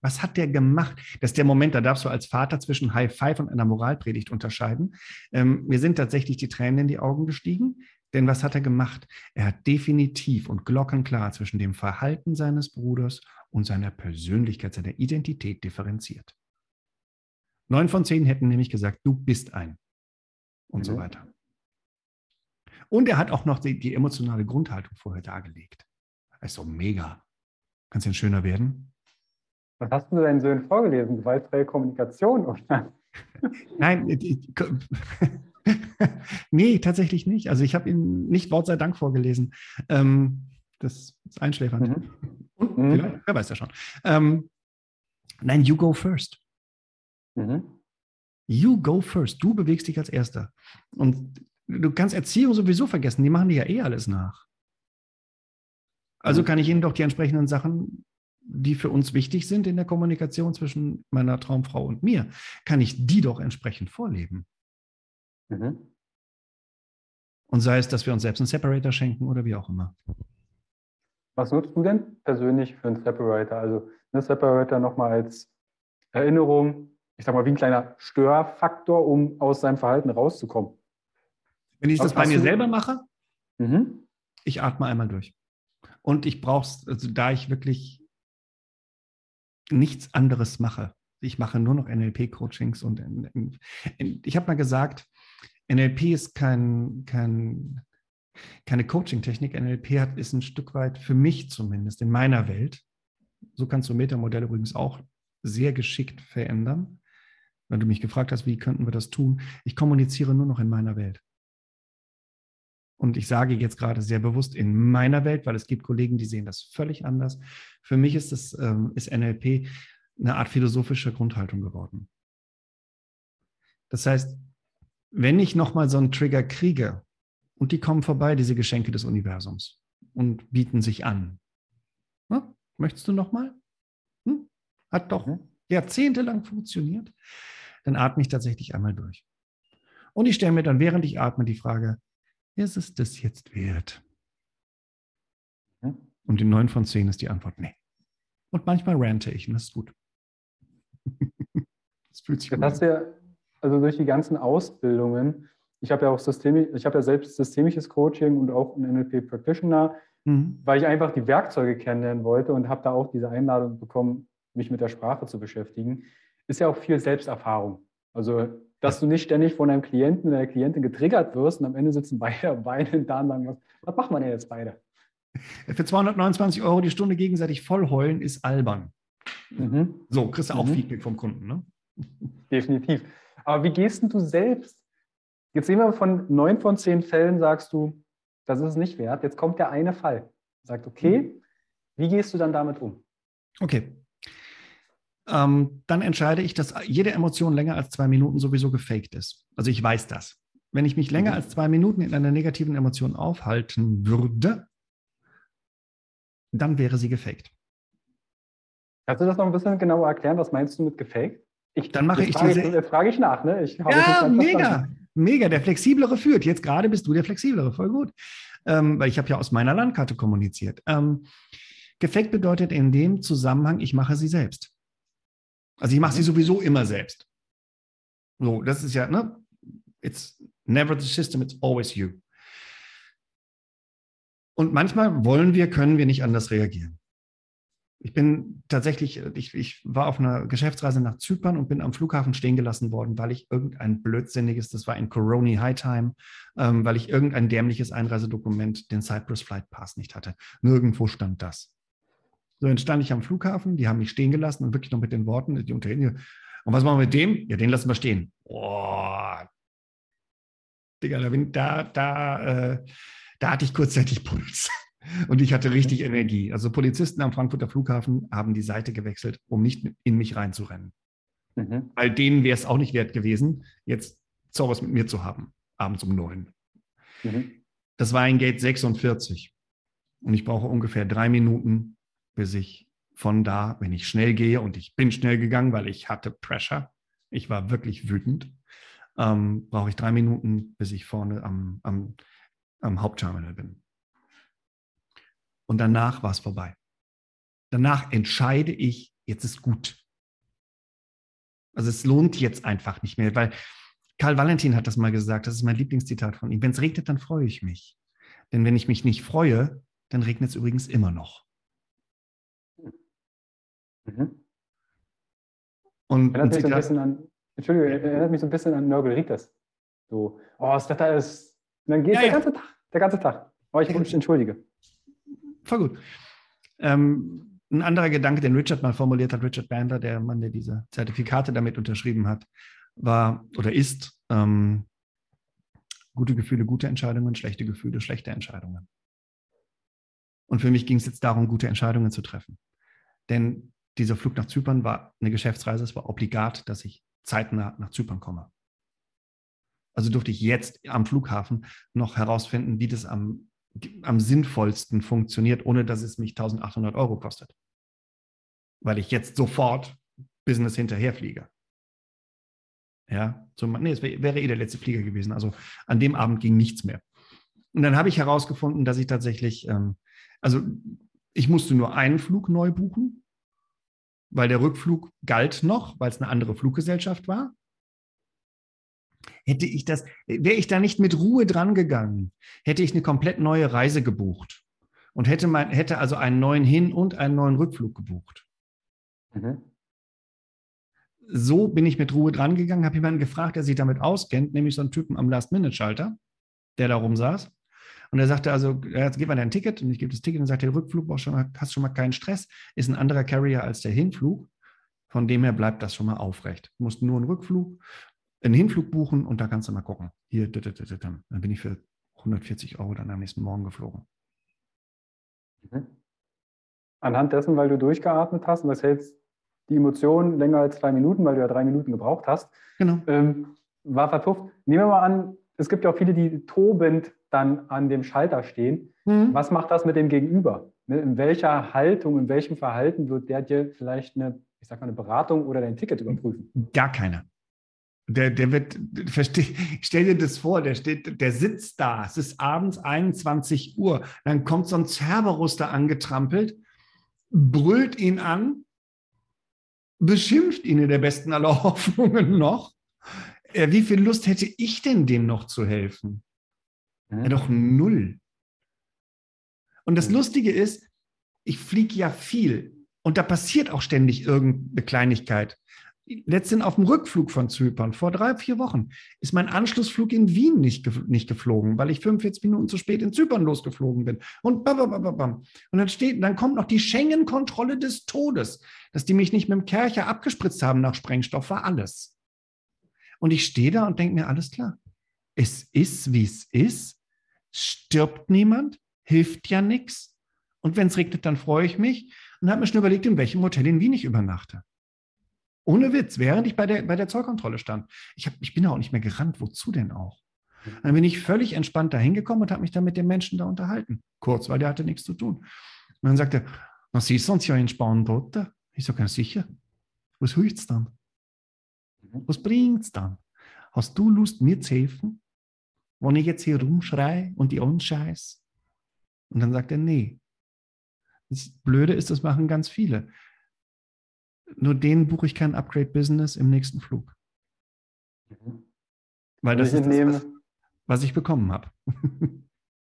Was hat der gemacht? Das ist der Moment, da darfst du als Vater zwischen High Five und einer Moralpredigt unterscheiden. Ähm, mir sind tatsächlich die Tränen in die Augen gestiegen. Denn was hat er gemacht? Er hat definitiv und glockenklar zwischen dem Verhalten seines Bruders und seiner Persönlichkeit, seiner Identität differenziert. Neun von zehn hätten nämlich gesagt, du bist ein. Und mhm. so weiter. Und er hat auch noch die, die emotionale Grundhaltung vorher dargelegt. Also mega. Kann es denn schöner werden? Was hast du deinen Söhnen vorgelesen? Gewaltfreie Kommunikation, oder? Nein, (laughs) nee, tatsächlich nicht. Also ich habe ihn nicht Wort sei Dank vorgelesen. Ähm, das ist einschläfernd. Mhm. Und mhm. wer weiß ja schon. Ähm, nein, you go first. Mhm. You go first. Du bewegst dich als Erster. Und du kannst Erziehung sowieso vergessen. Die machen dir ja eh alles nach. Also mhm. kann ich Ihnen doch die entsprechenden Sachen die für uns wichtig sind in der Kommunikation zwischen meiner Traumfrau und mir, kann ich die doch entsprechend vorleben. Mhm. Und sei es, dass wir uns selbst einen Separator schenken oder wie auch immer. Was nutzt du denn persönlich für einen Separator? Also ein Separator nochmal als Erinnerung, ich sag mal, wie ein kleiner Störfaktor, um aus seinem Verhalten rauszukommen. Wenn ich Was das bei mir selber mache, mhm. ich atme einmal durch. Und ich brauche es, also da ich wirklich nichts anderes mache. Ich mache nur noch NLP-Coachings und ich habe mal gesagt, NLP ist kein, kein, keine Coaching-Technik. NLP hat, ist ein Stück weit für mich zumindest in meiner Welt. So kannst du Metamodell übrigens auch sehr geschickt verändern. Wenn du mich gefragt hast, wie könnten wir das tun? Ich kommuniziere nur noch in meiner Welt. Und ich sage jetzt gerade sehr bewusst in meiner Welt, weil es gibt Kollegen, die sehen das völlig anders. Für mich ist, das, ähm, ist NLP eine Art philosophische Grundhaltung geworden. Das heißt, wenn ich nochmal so einen Trigger kriege und die kommen vorbei, diese Geschenke des Universums und bieten sich an. Na, möchtest du nochmal? Hm? Hat doch mhm. jahrzehntelang funktioniert. Dann atme ich tatsächlich einmal durch. Und ich stelle mir dann, während ich atme, die Frage, ist es das jetzt wert? Und in neun von zehn ist die Antwort nee. Und manchmal rante ich und das ist gut. (laughs) das fühlt sich gut an. Ja, also durch die ganzen Ausbildungen, ich habe ja auch Systemi ich habe ja selbst systemisches Coaching und auch einen NLP Practitioner, mhm. weil ich einfach die Werkzeuge kennenlernen wollte und habe da auch diese Einladung bekommen, mich mit der Sprache zu beschäftigen. Ist ja auch viel Selbsterfahrung. Also dass du nicht ständig von deinem Klienten oder der Klientin getriggert wirst und am Ende sitzen beide (laughs) beide da und sagen, was machen wir denn jetzt beide? Für 229 Euro die Stunde gegenseitig voll heulen ist albern. Mhm. So, kriegst du auch mhm. Feedback vom Kunden, ne? (laughs) Definitiv. Aber wie gehst du selbst? Jetzt sehen wir von neun von zehn Fällen, sagst du, das ist es nicht wert. Jetzt kommt der eine Fall. Sagt, okay, mhm. wie gehst du dann damit um? Okay, ähm, dann entscheide ich, dass jede Emotion länger als zwei Minuten sowieso gefaked ist. Also ich weiß das. Wenn ich mich länger mhm. als zwei Minuten in einer negativen Emotion aufhalten würde, dann wäre sie gefaked. Kannst du das noch ein bisschen genauer erklären? Was meinst du mit gefaked? Ich, Dann mache ich dir. Jetzt frage ich nach, ne? Ich ja, mega. Mega. Der Flexiblere führt. Jetzt gerade bist du der Flexiblere. Voll gut. Ähm, weil ich habe ja aus meiner Landkarte kommuniziert. Ähm, gefaked bedeutet in dem Zusammenhang, ich mache sie selbst. Also ich mache sie mhm. sowieso immer selbst. So, das ist ja, ne? It's never the system, it's always you. Und manchmal wollen wir, können wir nicht anders reagieren. Ich bin tatsächlich, ich, ich war auf einer Geschäftsreise nach Zypern und bin am Flughafen stehen gelassen worden, weil ich irgendein blödsinniges, das war in Coroni High Time, ähm, weil ich irgendein dämliches Einreisedokument, den Cyprus Flight Pass nicht hatte. Nirgendwo stand das. So, dann stand ich am Flughafen, die haben mich stehen gelassen und wirklich noch mit den Worten, die Unterhändler, und was machen wir mit dem? Ja, den lassen wir stehen. Boah. Digga, da, bin, da, da, äh, da hatte ich kurzzeitig Puls. (laughs) Und ich hatte richtig Energie. Also Polizisten am Frankfurter Flughafen haben die Seite gewechselt, um nicht in mich reinzurennen. Mhm. Weil denen wäre es auch nicht wert gewesen, jetzt sowas mit mir zu haben, abends um neun. Mhm. Das war ein Gate 46. Und ich brauche ungefähr drei Minuten, bis ich von da, wenn ich schnell gehe, und ich bin schnell gegangen, weil ich hatte Pressure, ich war wirklich wütend, ähm, brauche ich drei Minuten, bis ich vorne am, am, am Hauptterminal bin. Und danach war es vorbei. Danach entscheide ich, jetzt ist gut. Also es lohnt jetzt einfach nicht mehr, weil Karl Valentin hat das mal gesagt, das ist mein Lieblingszitat von ihm. Wenn es regnet, dann freue ich mich. Denn wenn ich mich nicht freue, dann regnet es übrigens immer noch. Mhm. Und erinnert mich so ein bisschen an, Entschuldigung, erinnert mich so ein bisschen an Nörgel So, oh, das Wetter ist, dann geht ja, der ja. ganze Tag, der ganze Tag. Oh, ich mich entschuldige. Voll gut. Ähm, ein anderer Gedanke, den Richard mal formuliert hat, Richard Bandler, der Mann, der diese Zertifikate damit unterschrieben hat, war oder ist ähm, gute Gefühle, gute Entscheidungen, schlechte Gefühle, schlechte Entscheidungen. Und für mich ging es jetzt darum, gute Entscheidungen zu treffen. Denn dieser Flug nach Zypern war eine Geschäftsreise, es war obligat, dass ich zeitnah nach Zypern komme. Also durfte ich jetzt am Flughafen noch herausfinden, wie das am am sinnvollsten funktioniert, ohne dass es mich 1800 Euro kostet. Weil ich jetzt sofort Business hinterherfliege. Ja, so, nee, es wäre eh der letzte Flieger gewesen. Also an dem Abend ging nichts mehr. Und dann habe ich herausgefunden, dass ich tatsächlich, ähm, also ich musste nur einen Flug neu buchen, weil der Rückflug galt noch, weil es eine andere Fluggesellschaft war hätte ich das, wäre ich da nicht mit Ruhe dran gegangen, hätte ich eine komplett neue Reise gebucht und hätte, mein, hätte also einen neuen Hin- und einen neuen Rückflug gebucht. Mhm. So bin ich mit Ruhe dran gegangen, habe jemanden gefragt, der sich damit auskennt, nämlich so einen Typen am Last-Minute-Schalter, der da rumsaß. Und er sagte also, jetzt gib mal dein Ticket und ich gebe das Ticket und sagt, der Rückflug brauchst schon mal, hast schon mal keinen Stress, ist ein anderer Carrier als der Hinflug. Von dem her bleibt das schon mal aufrecht. Du musst nur einen Rückflug einen Hinflug buchen und da kannst du mal gucken. Hier, dann bin ich für 140 Euro dann am nächsten Morgen geflogen. Mhm. Anhand dessen, weil du durchgeatmet hast und das hältst die Emotion länger als zwei Minuten, weil du ja drei Minuten gebraucht hast, genau. ähm, war verpufft. Nehmen wir mal an, es gibt ja auch viele, die tobend dann an dem Schalter stehen. Mhm. Was macht das mit dem Gegenüber? Ne, in welcher Haltung, in welchem Verhalten wird der dir vielleicht eine, ich sag mal, eine Beratung oder dein Ticket überprüfen? Gar keine. Der, der wird, versteh, stell dir das vor, der steht, der sitzt da, es ist abends 21 Uhr, dann kommt so ein Cerberus da angetrampelt, brüllt ihn an, beschimpft ihn in der besten aller (laughs) Hoffnungen noch. Äh, wie viel Lust hätte ich denn dem noch zu helfen? Ja, ja doch null. Und das Lustige ist, ich fliege ja viel und da passiert auch ständig irgendeine Kleinigkeit letztens auf dem Rückflug von Zypern, vor drei, vier Wochen, ist mein Anschlussflug in Wien nicht, ge nicht geflogen, weil ich 45 Minuten zu spät in Zypern losgeflogen bin. Und babababam. Und dann steht, dann kommt noch die Schengen-Kontrolle des Todes. Dass die mich nicht mit dem Kercher abgespritzt haben nach Sprengstoff, war alles. Und ich stehe da und denke mir, alles klar. Es ist, wie es ist. Stirbt niemand, hilft ja nichts. Und wenn es regnet, dann freue ich mich und habe mir schon überlegt, in welchem Hotel in Wien ich übernachte. Ohne Witz, während ich bei der, bei der Zollkontrolle stand. Ich, hab, ich bin auch nicht mehr gerannt. Wozu denn auch? Dann bin ich völlig entspannt da hingekommen und habe mich dann mit dem Menschen da unterhalten. Kurz, weil der hatte nichts zu tun. Und dann sagte er, na, Sie sind ja entspannt, oder? Ich sage, ganz sicher. Was hilft es dann? Mhm. Was bringt es dann? Hast du Lust, mir zu helfen, wenn ich jetzt hier rumschreie und die anscheiß? Und dann sagt er, nee. Das Blöde ist, das machen ganz viele. Nur denen buche ich kein Upgrade-Business im nächsten Flug. Mhm. Weil das ist das, was, was ich bekommen habe. (laughs)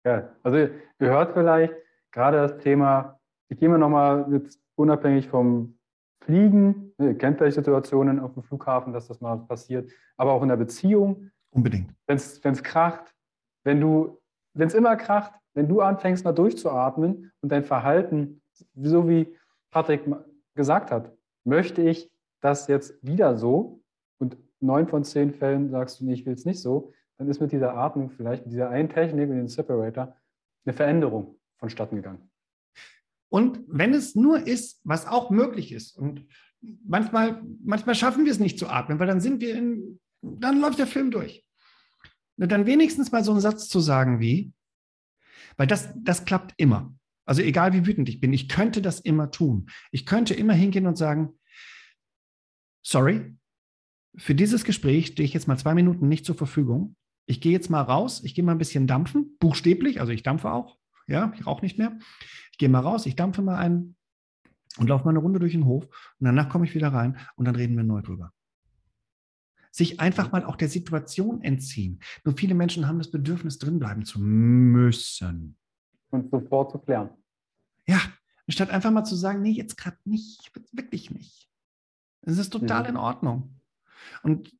ja, also ihr hört vielleicht gerade das Thema, ich gehe mal nochmal jetzt unabhängig vom Fliegen, ihr kennt vielleicht Situationen auf dem Flughafen, dass das mal passiert, aber auch in der Beziehung. Unbedingt. Wenn es kracht, wenn du, wenn es immer kracht, wenn du anfängst mal durchzuatmen und dein Verhalten, so wie Patrick gesagt hat, möchte ich das jetzt wieder so und neun von zehn Fällen sagst du, nee, ich will es nicht so, dann ist mit dieser Atmung vielleicht, mit dieser einen Technik, mit dem Separator, eine Veränderung vonstatten gegangen. Und wenn es nur ist, was auch möglich ist, und manchmal, manchmal schaffen wir es nicht zu atmen, weil dann sind wir in, dann läuft der Film durch. Und dann wenigstens mal so einen Satz zu sagen wie, weil das, das klappt immer. Also egal wie wütend ich bin, ich könnte das immer tun. Ich könnte immer hingehen und sagen, sorry, für dieses Gespräch stehe ich jetzt mal zwei Minuten nicht zur Verfügung. Ich gehe jetzt mal raus, ich gehe mal ein bisschen dampfen, buchstäblich, also ich dampfe auch, ja, ich rauche nicht mehr. Ich gehe mal raus, ich dampfe mal ein und laufe mal eine Runde durch den Hof und danach komme ich wieder rein und dann reden wir neu drüber. Sich einfach mal auch der Situation entziehen. Nur viele Menschen haben das Bedürfnis, drinbleiben zu müssen. Und sofort zu klären. Ja, statt einfach mal zu sagen, nee, jetzt gerade nicht, wirklich nicht. Es ist total ja. in Ordnung. Und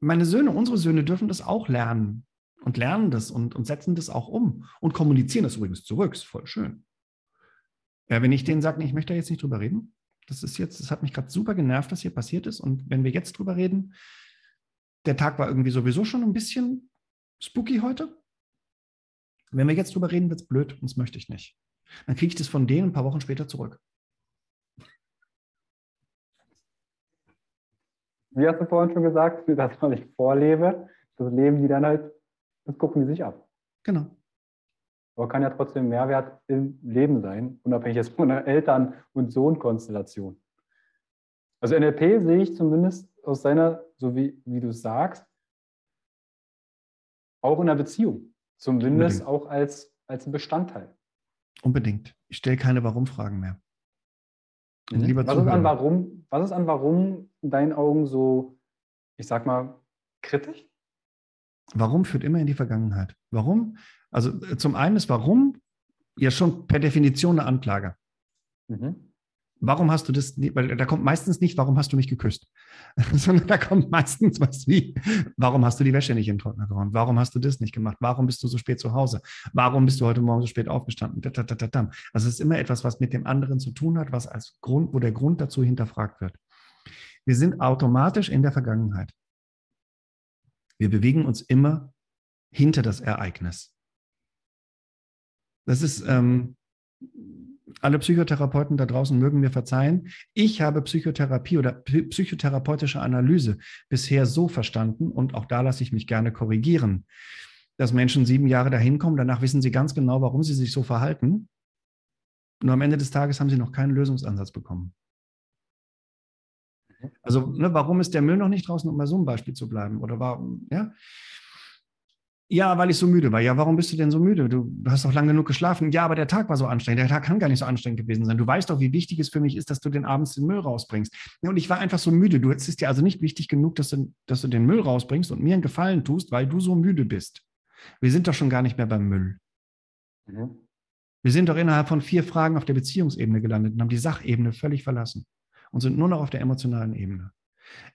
meine Söhne, unsere Söhne dürfen das auch lernen und lernen das und, und setzen das auch um und kommunizieren das übrigens zurück. Ist voll schön. Ja, wenn ich denen sage, nee, ich möchte da jetzt nicht drüber reden, das ist jetzt, das hat mich gerade super genervt, was hier passiert ist. Und wenn wir jetzt drüber reden, der Tag war irgendwie sowieso schon ein bisschen spooky heute. Wenn wir jetzt drüber reden, wird es blöd und das möchte ich nicht. Dann kriege ich das von denen ein paar Wochen später zurück. wie hast du vorhin schon gesagt, dass man nicht vorlebe, das leben die dann halt, das gucken die sich ab. Genau. Aber kann ja trotzdem Mehrwert im Leben sein, unabhängig jetzt von einer Eltern- und Sohn-Konstellation. Also NLP sehe ich zumindest aus seiner, so wie, wie du es sagst, auch in der Beziehung. Zumindest Unbedingt. auch als, als Bestandteil. Unbedingt. Ich stelle keine Warum-Fragen mehr. Mhm. Lieber was, ist an warum, was ist an Warum in deinen Augen so, ich sag mal, kritisch? Warum führt immer in die Vergangenheit? Warum? Also äh, zum einen ist Warum ja schon per Definition eine Anklage. Mhm. Warum hast du das, weil da kommt meistens nicht, warum hast du mich geküsst, (laughs) sondern da kommt meistens was wie, warum hast du die Wäsche nicht in den Trockner gehauen? Warum hast du das nicht gemacht? Warum bist du so spät zu Hause? Warum bist du heute Morgen so spät aufgestanden? Also es ist immer etwas, was mit dem anderen zu tun hat, was als Grund, wo der Grund dazu hinterfragt wird. Wir sind automatisch in der Vergangenheit. Wir bewegen uns immer hinter das Ereignis. Das ist, ähm, alle Psychotherapeuten da draußen mögen mir verzeihen. Ich habe Psychotherapie oder psychotherapeutische Analyse bisher so verstanden und auch da lasse ich mich gerne korrigieren, dass Menschen sieben Jahre dahin kommen, danach wissen sie ganz genau, warum sie sich so verhalten. Nur am Ende des Tages haben sie noch keinen Lösungsansatz bekommen. Also, ne, warum ist der Müll noch nicht draußen, um bei so einem Beispiel zu bleiben? Oder warum, ja? Ja, weil ich so müde war. Ja, warum bist du denn so müde? Du hast doch lange genug geschlafen. Ja, aber der Tag war so anstrengend. Der Tag kann gar nicht so anstrengend gewesen sein. Du weißt doch, wie wichtig es für mich ist, dass du den abends den Müll rausbringst. Ja, und ich war einfach so müde. Du, es ist dir also nicht wichtig genug, dass du, dass du den Müll rausbringst und mir einen Gefallen tust, weil du so müde bist. Wir sind doch schon gar nicht mehr beim Müll. Mhm. Wir sind doch innerhalb von vier Fragen auf der Beziehungsebene gelandet und haben die Sachebene völlig verlassen und sind nur noch auf der emotionalen Ebene.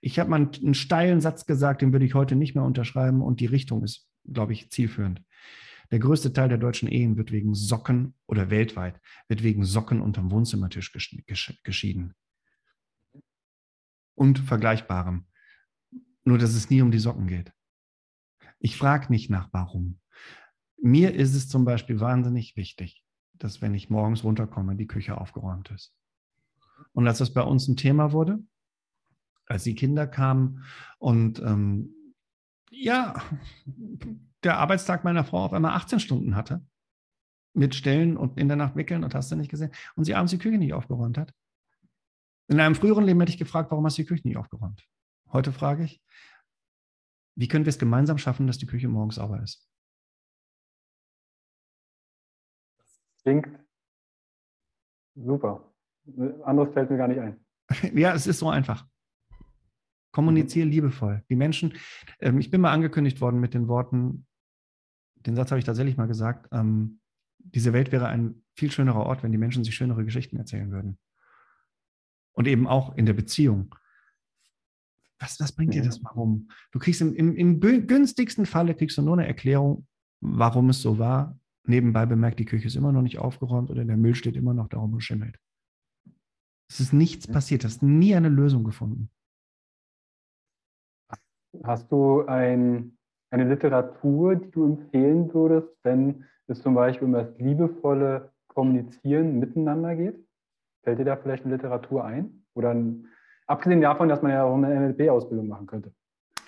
Ich habe mal einen steilen Satz gesagt, den würde ich heute nicht mehr unterschreiben und die Richtung ist glaube ich, zielführend. Der größte Teil der deutschen Ehen wird wegen Socken oder weltweit wird wegen Socken unterm Wohnzimmertisch geschieden. Und Vergleichbarem. Nur, dass es nie um die Socken geht. Ich frage nicht nach warum. Mir ist es zum Beispiel wahnsinnig wichtig, dass wenn ich morgens runterkomme, die Küche aufgeräumt ist. Und als das bei uns ein Thema wurde, als die Kinder kamen und ähm, ja, der Arbeitstag meiner Frau auf einmal 18 Stunden hatte. Mit Stellen und in der Nacht wickeln und hast du nicht gesehen. Und sie abends die Küche nicht aufgeräumt hat. In einem früheren Leben hätte ich gefragt, warum hast du die Küche nicht aufgeräumt? Heute frage ich, wie können wir es gemeinsam schaffen, dass die Küche morgens sauber ist? Klingt super. Anderes fällt mir gar nicht ein. (laughs) ja, es ist so einfach. Kommuniziere liebevoll. Die Menschen, ähm, ich bin mal angekündigt worden mit den Worten, den Satz habe ich tatsächlich mal gesagt, ähm, diese Welt wäre ein viel schönerer Ort, wenn die Menschen sich schönere Geschichten erzählen würden. Und eben auch in der Beziehung. Was, was bringt dir das mal rum? Du kriegst im, im, im günstigsten Falle kriegst du nur eine Erklärung, warum es so war. Nebenbei bemerkt, die Küche ist immer noch nicht aufgeräumt oder der Müll steht immer noch da rum und schimmelt. Es ist nichts passiert, du hast nie eine Lösung gefunden. Hast du ein, eine Literatur, die du empfehlen würdest, wenn es zum Beispiel um das liebevolle Kommunizieren miteinander geht? Fällt dir da vielleicht eine Literatur ein? Oder ein, abgesehen davon, dass man ja auch eine NLP-Ausbildung machen könnte.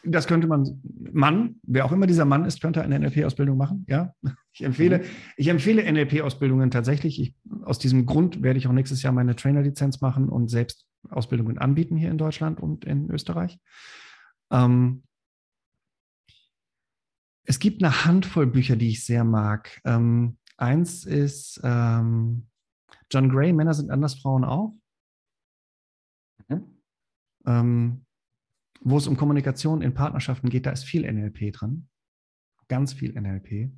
Das könnte man, Mann, wer auch immer dieser Mann ist, könnte eine NLP-Ausbildung machen. Ja, ich empfehle, mhm. ich empfehle NLP-Ausbildungen tatsächlich. Ich, aus diesem Grund werde ich auch nächstes Jahr meine Trainerlizenz machen und selbst Ausbildungen anbieten hier in Deutschland und in Österreich. Ähm, es gibt eine Handvoll Bücher, die ich sehr mag. Ähm, eins ist ähm, John Gray, Männer sind anders, Frauen auch. Mhm. Ähm, wo es um Kommunikation in Partnerschaften geht, da ist viel NLP drin. Ganz viel NLP.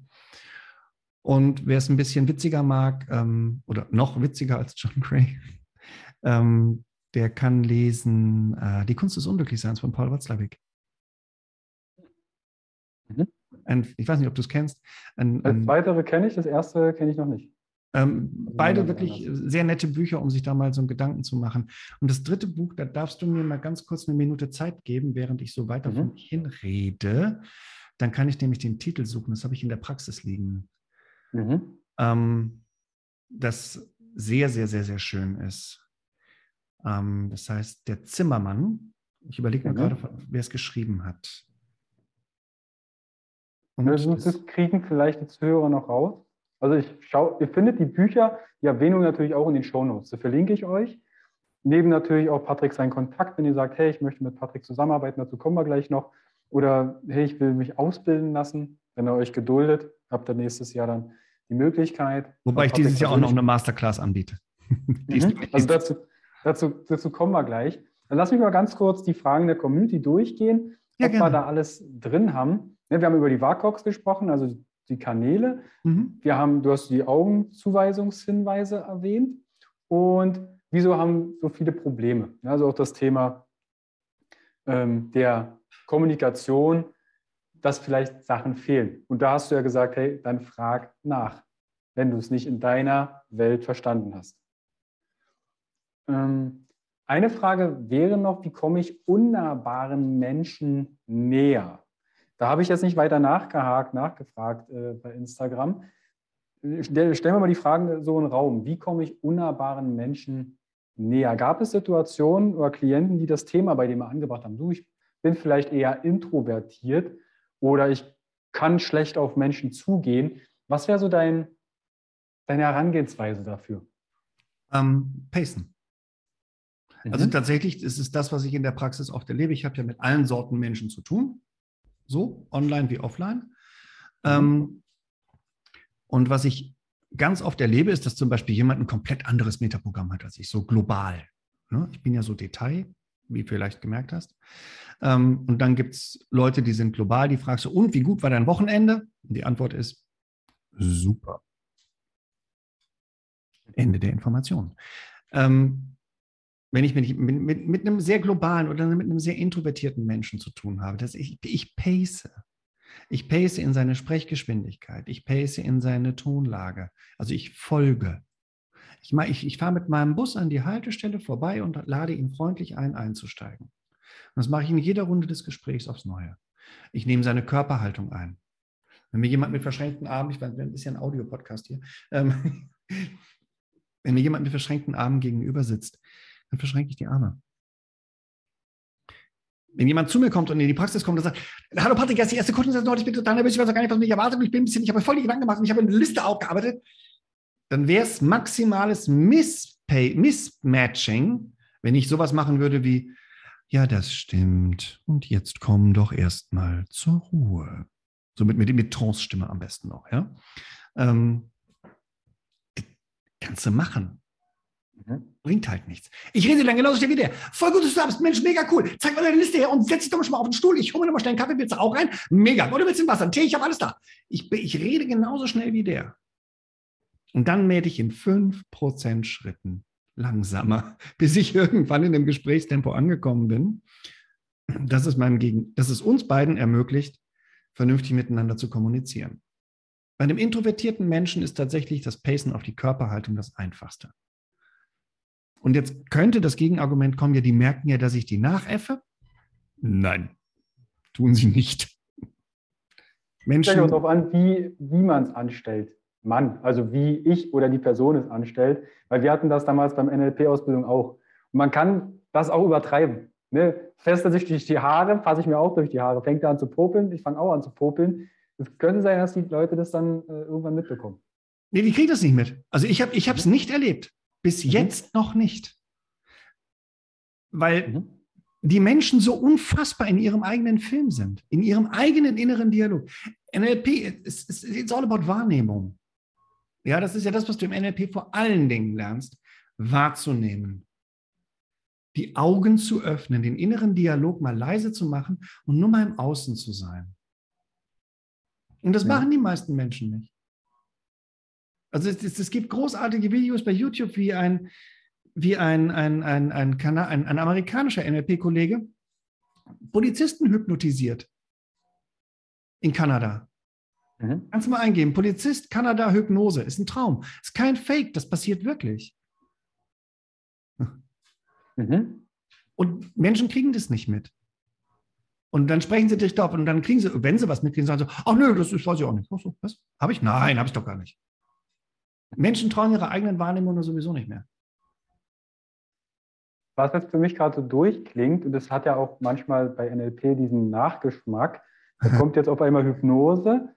Und wer es ein bisschen witziger mag, ähm, oder noch witziger als John Gray, (laughs) ähm, der kann lesen äh, Die Kunst des Unglücklichseins von Paul Watzlawick. Mhm. Ein, ich weiß nicht, ob du es kennst. Ein, das weitere kenne ich, das erste kenne ich noch nicht. Ähm, beide wirklich sehr nette Bücher, um sich da mal so einen Gedanken zu machen. Und das dritte Buch, da darfst du mir mal ganz kurz eine Minute Zeit geben, während ich so weiter mhm. von hinrede. Dann kann ich nämlich den Titel suchen. Das habe ich in der Praxis liegen. Mhm. Ähm, das sehr, sehr, sehr, sehr schön ist. Ähm, das heißt, der Zimmermann. Ich überlege mir mhm. gerade, wer es geschrieben hat. Und das, das kriegen vielleicht die Zuhörer noch raus. Also ich schaue, ihr findet die Bücher, die Erwähnung natürlich auch in den Shownotes. Da verlinke ich euch. Neben natürlich auch Patrick seinen Kontakt, wenn ihr sagt, hey, ich möchte mit Patrick zusammenarbeiten, dazu kommen wir gleich noch. Oder hey, ich will mich ausbilden lassen. Wenn er euch geduldet, habt ihr nächstes Jahr dann die Möglichkeit. Wobei ich dieses Jahr auch noch eine Masterclass anbiete. (laughs) mhm. Also dazu, dazu, dazu kommen wir gleich. Dann lass mich mal ganz kurz die Fragen der Community durchgehen, ja, ob gerne. wir da alles drin haben. Wir haben über die WACOX gesprochen, also die Kanäle. Mhm. Wir haben, du hast die Augenzuweisungshinweise erwähnt. Und wieso haben so viele Probleme? Also auch das Thema ähm, der Kommunikation, dass vielleicht Sachen fehlen. Und da hast du ja gesagt, hey, dann frag nach, wenn du es nicht in deiner Welt verstanden hast. Ähm, eine Frage wäre noch, wie komme ich unnahbaren Menschen näher? Da habe ich jetzt nicht weiter nachgehakt, nachgefragt äh, bei Instagram. Stell, stellen wir mal die Fragen so in den Raum. Wie komme ich unnahbaren Menschen näher? Gab es Situationen oder Klienten, die das Thema bei dem angebracht haben? Du, ich bin vielleicht eher introvertiert oder ich kann schlecht auf Menschen zugehen. Was wäre so dein, deine Herangehensweise dafür? Ähm, pacen. Also mhm. tatsächlich ist es das, was ich in der Praxis oft erlebe. Ich habe ja mit allen Sorten Menschen zu tun so online wie offline. Mhm. Ähm, und was ich ganz oft erlebe, ist, dass zum Beispiel jemand ein komplett anderes Metaprogramm hat als ich, so global. Ne? Ich bin ja so Detail, wie du vielleicht gemerkt hast. Ähm, und dann gibt es Leute, die sind global, die fragst du, und wie gut war dein Wochenende? Und die Antwort ist super. Ende der Information. Ähm, wenn ich mit, mit, mit einem sehr globalen oder mit einem sehr introvertierten Menschen zu tun habe, dass ich, ich pace. Ich pace in seine Sprechgeschwindigkeit, ich pace in seine Tonlage. Also ich folge. Ich, ich, ich fahre mit meinem Bus an die Haltestelle vorbei und lade ihn freundlich ein, einzusteigen. Und das mache ich in jeder Runde des Gesprächs aufs Neue. Ich nehme seine Körperhaltung ein. Wenn mir jemand mit verschränkten Armen, ich weiß, ein bisschen ein Audiopodcast hier, ähm, (laughs) wenn mir jemand mit verschränkten Armen gegenüber sitzt, dann verschränke ich die Arme. Wenn jemand zu mir kommt und in die Praxis kommt und sagt, hallo Patrick, erst die erste Kundensession, ich bin total nervös, ich weiß gar nicht, was mich erwartet, ich bin ein bisschen, ich habe voll die Gedanken gemacht und ich habe eine Liste aufgearbeitet, dann wäre es maximales Misspay, Mismatching, Wenn ich sowas machen würde wie, ja, das stimmt, und jetzt komm doch erstmal zur Ruhe. So mit, mit, mit Trance-Stimme am besten noch, ja. Ähm, kannst du machen. Mhm. Bringt halt nichts. Ich rede dann genauso schnell wie der. Voll gut, dass du da bist. Mensch, mega cool. Zeig mal deine Liste her und setz dich doch mal auf den Stuhl. Ich hole mir noch mal schnell einen Kaffee, willst du auch rein? Mega. Oder willst du Wasser, Tee? Ich habe alles da. Ich, ich rede genauso schnell wie der. Und dann mähe ich in 5% Schritten langsamer, (laughs) bis ich irgendwann in dem Gesprächstempo angekommen bin, dass es, meinem Gegen dass es uns beiden ermöglicht, vernünftig miteinander zu kommunizieren. Bei einem introvertierten Menschen ist tatsächlich das Pacen auf die Körperhaltung das Einfachste. Und jetzt könnte das Gegenargument kommen, ja, die merken ja, dass ich die nachäffe. Nein, tun sie nicht. Menschen. Es kommt darauf an, wie, wie man es anstellt. Mann, also wie ich oder die Person es anstellt, weil wir hatten das damals beim NLP-Ausbildung auch. Und man kann das auch übertreiben. Ne? Feste sich durch die Haare, fasse ich mir auch durch die Haare, fängt er an zu popeln, ich fange auch an zu popeln. Es könnte sein, dass die Leute das dann äh, irgendwann mitbekommen. Nee, die kriegen das nicht mit. Also ich habe es mhm. nicht erlebt. Bis mhm. jetzt noch nicht. Weil mhm. die Menschen so unfassbar in ihrem eigenen Film sind, in ihrem eigenen inneren Dialog. NLP, it's, it's all about Wahrnehmung. Ja, das ist ja das, was du im NLP vor allen Dingen lernst, wahrzunehmen. Die Augen zu öffnen, den inneren Dialog mal leise zu machen und nur mal im Außen zu sein. Und das ja. machen die meisten Menschen nicht. Also es, es, es, gibt großartige Videos bei YouTube, wie ein, wie ein, ein, ein, ein, ein, ein amerikanischer NLP-Kollege Polizisten hypnotisiert in Kanada. Mhm. Kannst du mal eingeben, Polizist, Kanada, Hypnose, ist ein Traum. Ist kein Fake, das passiert wirklich. Mhm. Und Menschen kriegen das nicht mit. Und dann sprechen sie dich drauf und dann kriegen sie, wenn sie was mitkriegen, sagen sie, ach nö, das ist, weiß ich auch nicht. Ach so, was? Habe ich? Nein, habe ich doch gar nicht. Menschen trauen ihrer eigenen Wahrnehmung sowieso nicht mehr. Was jetzt für mich gerade so durchklingt, und das hat ja auch manchmal bei NLP diesen Nachgeschmack, da (laughs) kommt jetzt auf einmal Hypnose,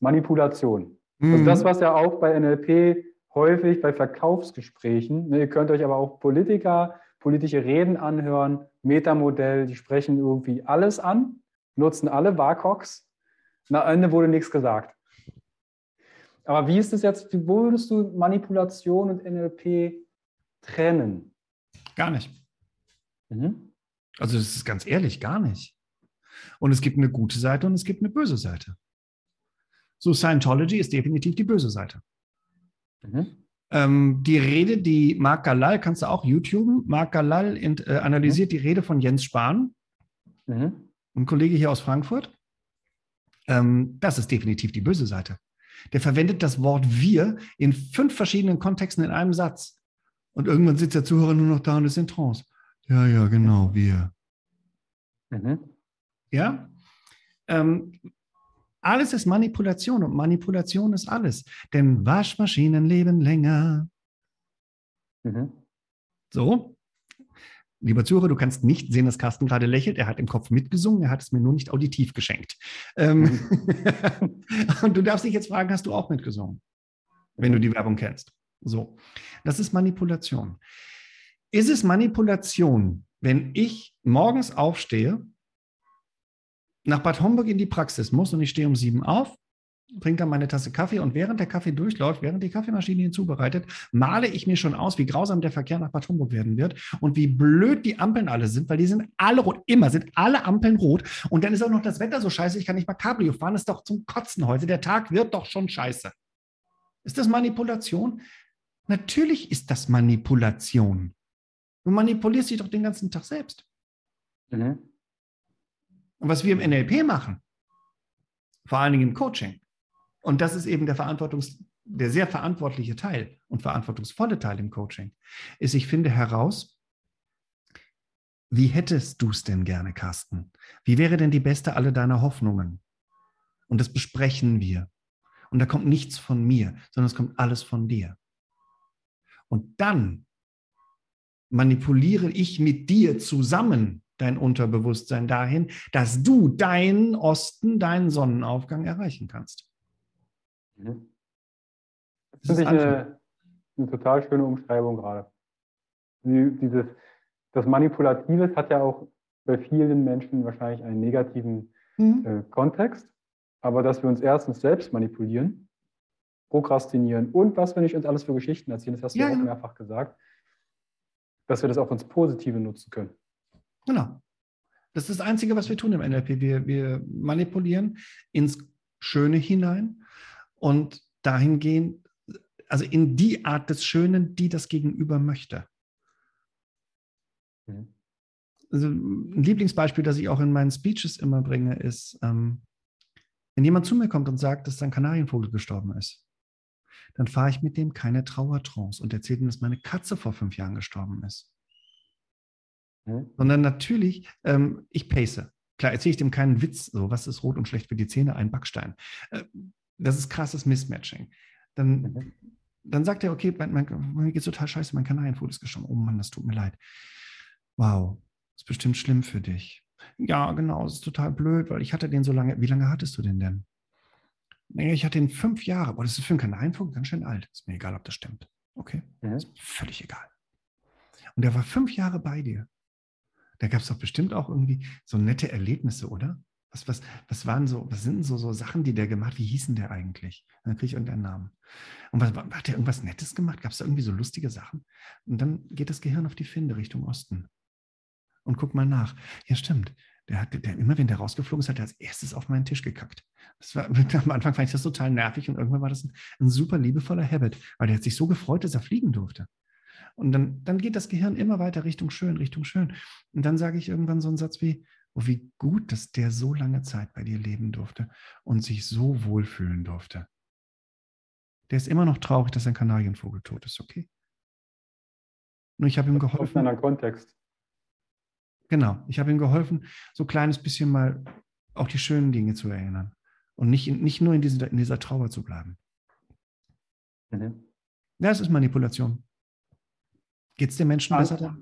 Manipulation. Mhm. Also das, was ja auch bei NLP häufig bei Verkaufsgesprächen, ne, ihr könnt euch aber auch Politiker, politische Reden anhören, Metamodell, die sprechen irgendwie alles an, nutzen alle WACOX. Am Ende wurde nichts gesagt. Aber wie ist es jetzt, wo würdest du Manipulation und NLP trennen? Gar nicht. Mhm. Also das ist ganz ehrlich, gar nicht. Und es gibt eine gute Seite und es gibt eine böse Seite. So, Scientology ist definitiv die böse Seite. Mhm. Ähm, die Rede, die Marc Galal, kannst du auch YouTube, Marc Galal äh, analysiert mhm. die Rede von Jens Spahn, mhm. ein Kollege hier aus Frankfurt. Ähm, das ist definitiv die böse Seite. Der verwendet das Wort wir in fünf verschiedenen Kontexten in einem Satz. Und irgendwann sitzt der Zuhörer nur noch da und ist in Trance. Ja, ja, genau, wir. Mhm. Ja? Ähm, alles ist Manipulation und Manipulation ist alles. Denn Waschmaschinen leben länger. Mhm. So, Lieber Zuhörer, du kannst nicht sehen, dass Carsten gerade lächelt. Er hat im Kopf mitgesungen, er hat es mir nur nicht auditiv geschenkt. Ähm mhm. (laughs) und du darfst dich jetzt fragen, hast du auch mitgesungen, wenn du die Werbung kennst? So, das ist Manipulation. Ist es Manipulation, wenn ich morgens aufstehe, nach Bad Homburg in die Praxis muss und ich stehe um sieben auf, trinke dann meine Tasse Kaffee und während der Kaffee durchläuft, während die Kaffeemaschine ihn zubereitet, male ich mir schon aus, wie grausam der Verkehr nach Bad Homburg werden wird und wie blöd die Ampeln alle sind, weil die sind alle rot, immer sind alle Ampeln rot und dann ist auch noch das Wetter so scheiße, ich kann nicht mal Cabrio fahren, ist doch zum Kotzen heute, der Tag wird doch schon scheiße. Ist das Manipulation? Natürlich ist das Manipulation. Du manipulierst dich doch den ganzen Tag selbst. Mhm. Und was wir im NLP machen, vor allen Dingen im Coaching, und das ist eben der Verantwortungs, der sehr verantwortliche Teil und verantwortungsvolle Teil im Coaching, ist, ich finde heraus, wie hättest du es denn gerne, Carsten? Wie wäre denn die beste alle deiner Hoffnungen? Und das besprechen wir. Und da kommt nichts von mir, sondern es kommt alles von dir. Und dann manipuliere ich mit dir zusammen dein Unterbewusstsein dahin, dass du deinen Osten, deinen Sonnenaufgang erreichen kannst. Mhm. Das finde ich eine, eine, total schöne Umschreibung gerade. Die, dieses, das Manipulative hat ja auch bei vielen Menschen wahrscheinlich einen negativen mhm. äh, Kontext. Aber dass wir uns erstens selbst manipulieren, prokrastinieren und was wir nicht uns alles für Geschichten erzählen, das hast du ja, auch mehrfach gesagt, dass wir das auch ins Positive nutzen können. Genau. Das ist das Einzige, was wir tun im NLP. Wir, wir manipulieren ins Schöne hinein und dahingehend, also in die Art des Schönen, die das Gegenüber möchte. Mhm. Also ein Lieblingsbeispiel, das ich auch in meinen Speeches immer bringe, ist, ähm, wenn jemand zu mir kommt und sagt, dass sein Kanarienvogel gestorben ist, dann fahre ich mit dem keine Trauertrance und erzähle ihm, dass meine Katze vor fünf Jahren gestorben ist. Mhm. Sondern natürlich, ähm, ich pace. Klar, erzähle ich dem keinen Witz, so was ist rot und schlecht für die Zähne, ein Backstein. Äh, das ist krasses Mismatching. Dann, mhm. dann sagt er, okay, mein, mein, mir geht total scheiße, mein Kanarienvogel ist gestorben. Oh Mann, das tut mir leid. Wow, ist bestimmt schlimm für dich. Ja, genau, es ist total blöd, weil ich hatte den so lange. Wie lange hattest du den denn? Ich hatte ihn fünf Jahre. Boah, das ist für einen Kanarienvogel ganz schön alt. Ist mir egal, ob das stimmt. Okay, mhm. ist völlig egal. Und er war fünf Jahre bei dir. Da gab es doch bestimmt auch irgendwie so nette Erlebnisse, oder? Was, was, was waren so, was sind so, so Sachen, die der gemacht Wie hießen der eigentlich? Dann kriege ich irgendeinen Namen. Und was, hat der irgendwas Nettes gemacht? Gab es da irgendwie so lustige Sachen? Und dann geht das Gehirn auf die Finde Richtung Osten. Und guck mal nach. Ja, stimmt. Der hat, der, immer wenn der rausgeflogen ist, hat er als erstes auf meinen Tisch gekackt. Das war, (laughs) am Anfang fand ich das total nervig und irgendwann war das ein, ein super liebevoller Habit, weil der hat sich so gefreut, dass er fliegen durfte. Und dann, dann geht das Gehirn immer weiter Richtung schön, Richtung schön. Und dann sage ich irgendwann so einen Satz wie, oh, wie gut, dass der so lange Zeit bei dir leben durfte und sich so wohlfühlen durfte. Der ist immer noch traurig, dass ein Kanarienvogel tot ist, okay? Nur ich habe ihm geholfen. In einem Kontext. Genau, ich habe ihm geholfen, so ein kleines bisschen mal auch die schönen Dinge zu erinnern und nicht, in, nicht nur in, diese, in dieser Trauer zu bleiben. Mhm. Ja, es ist Manipulation. Geht es den Menschen besser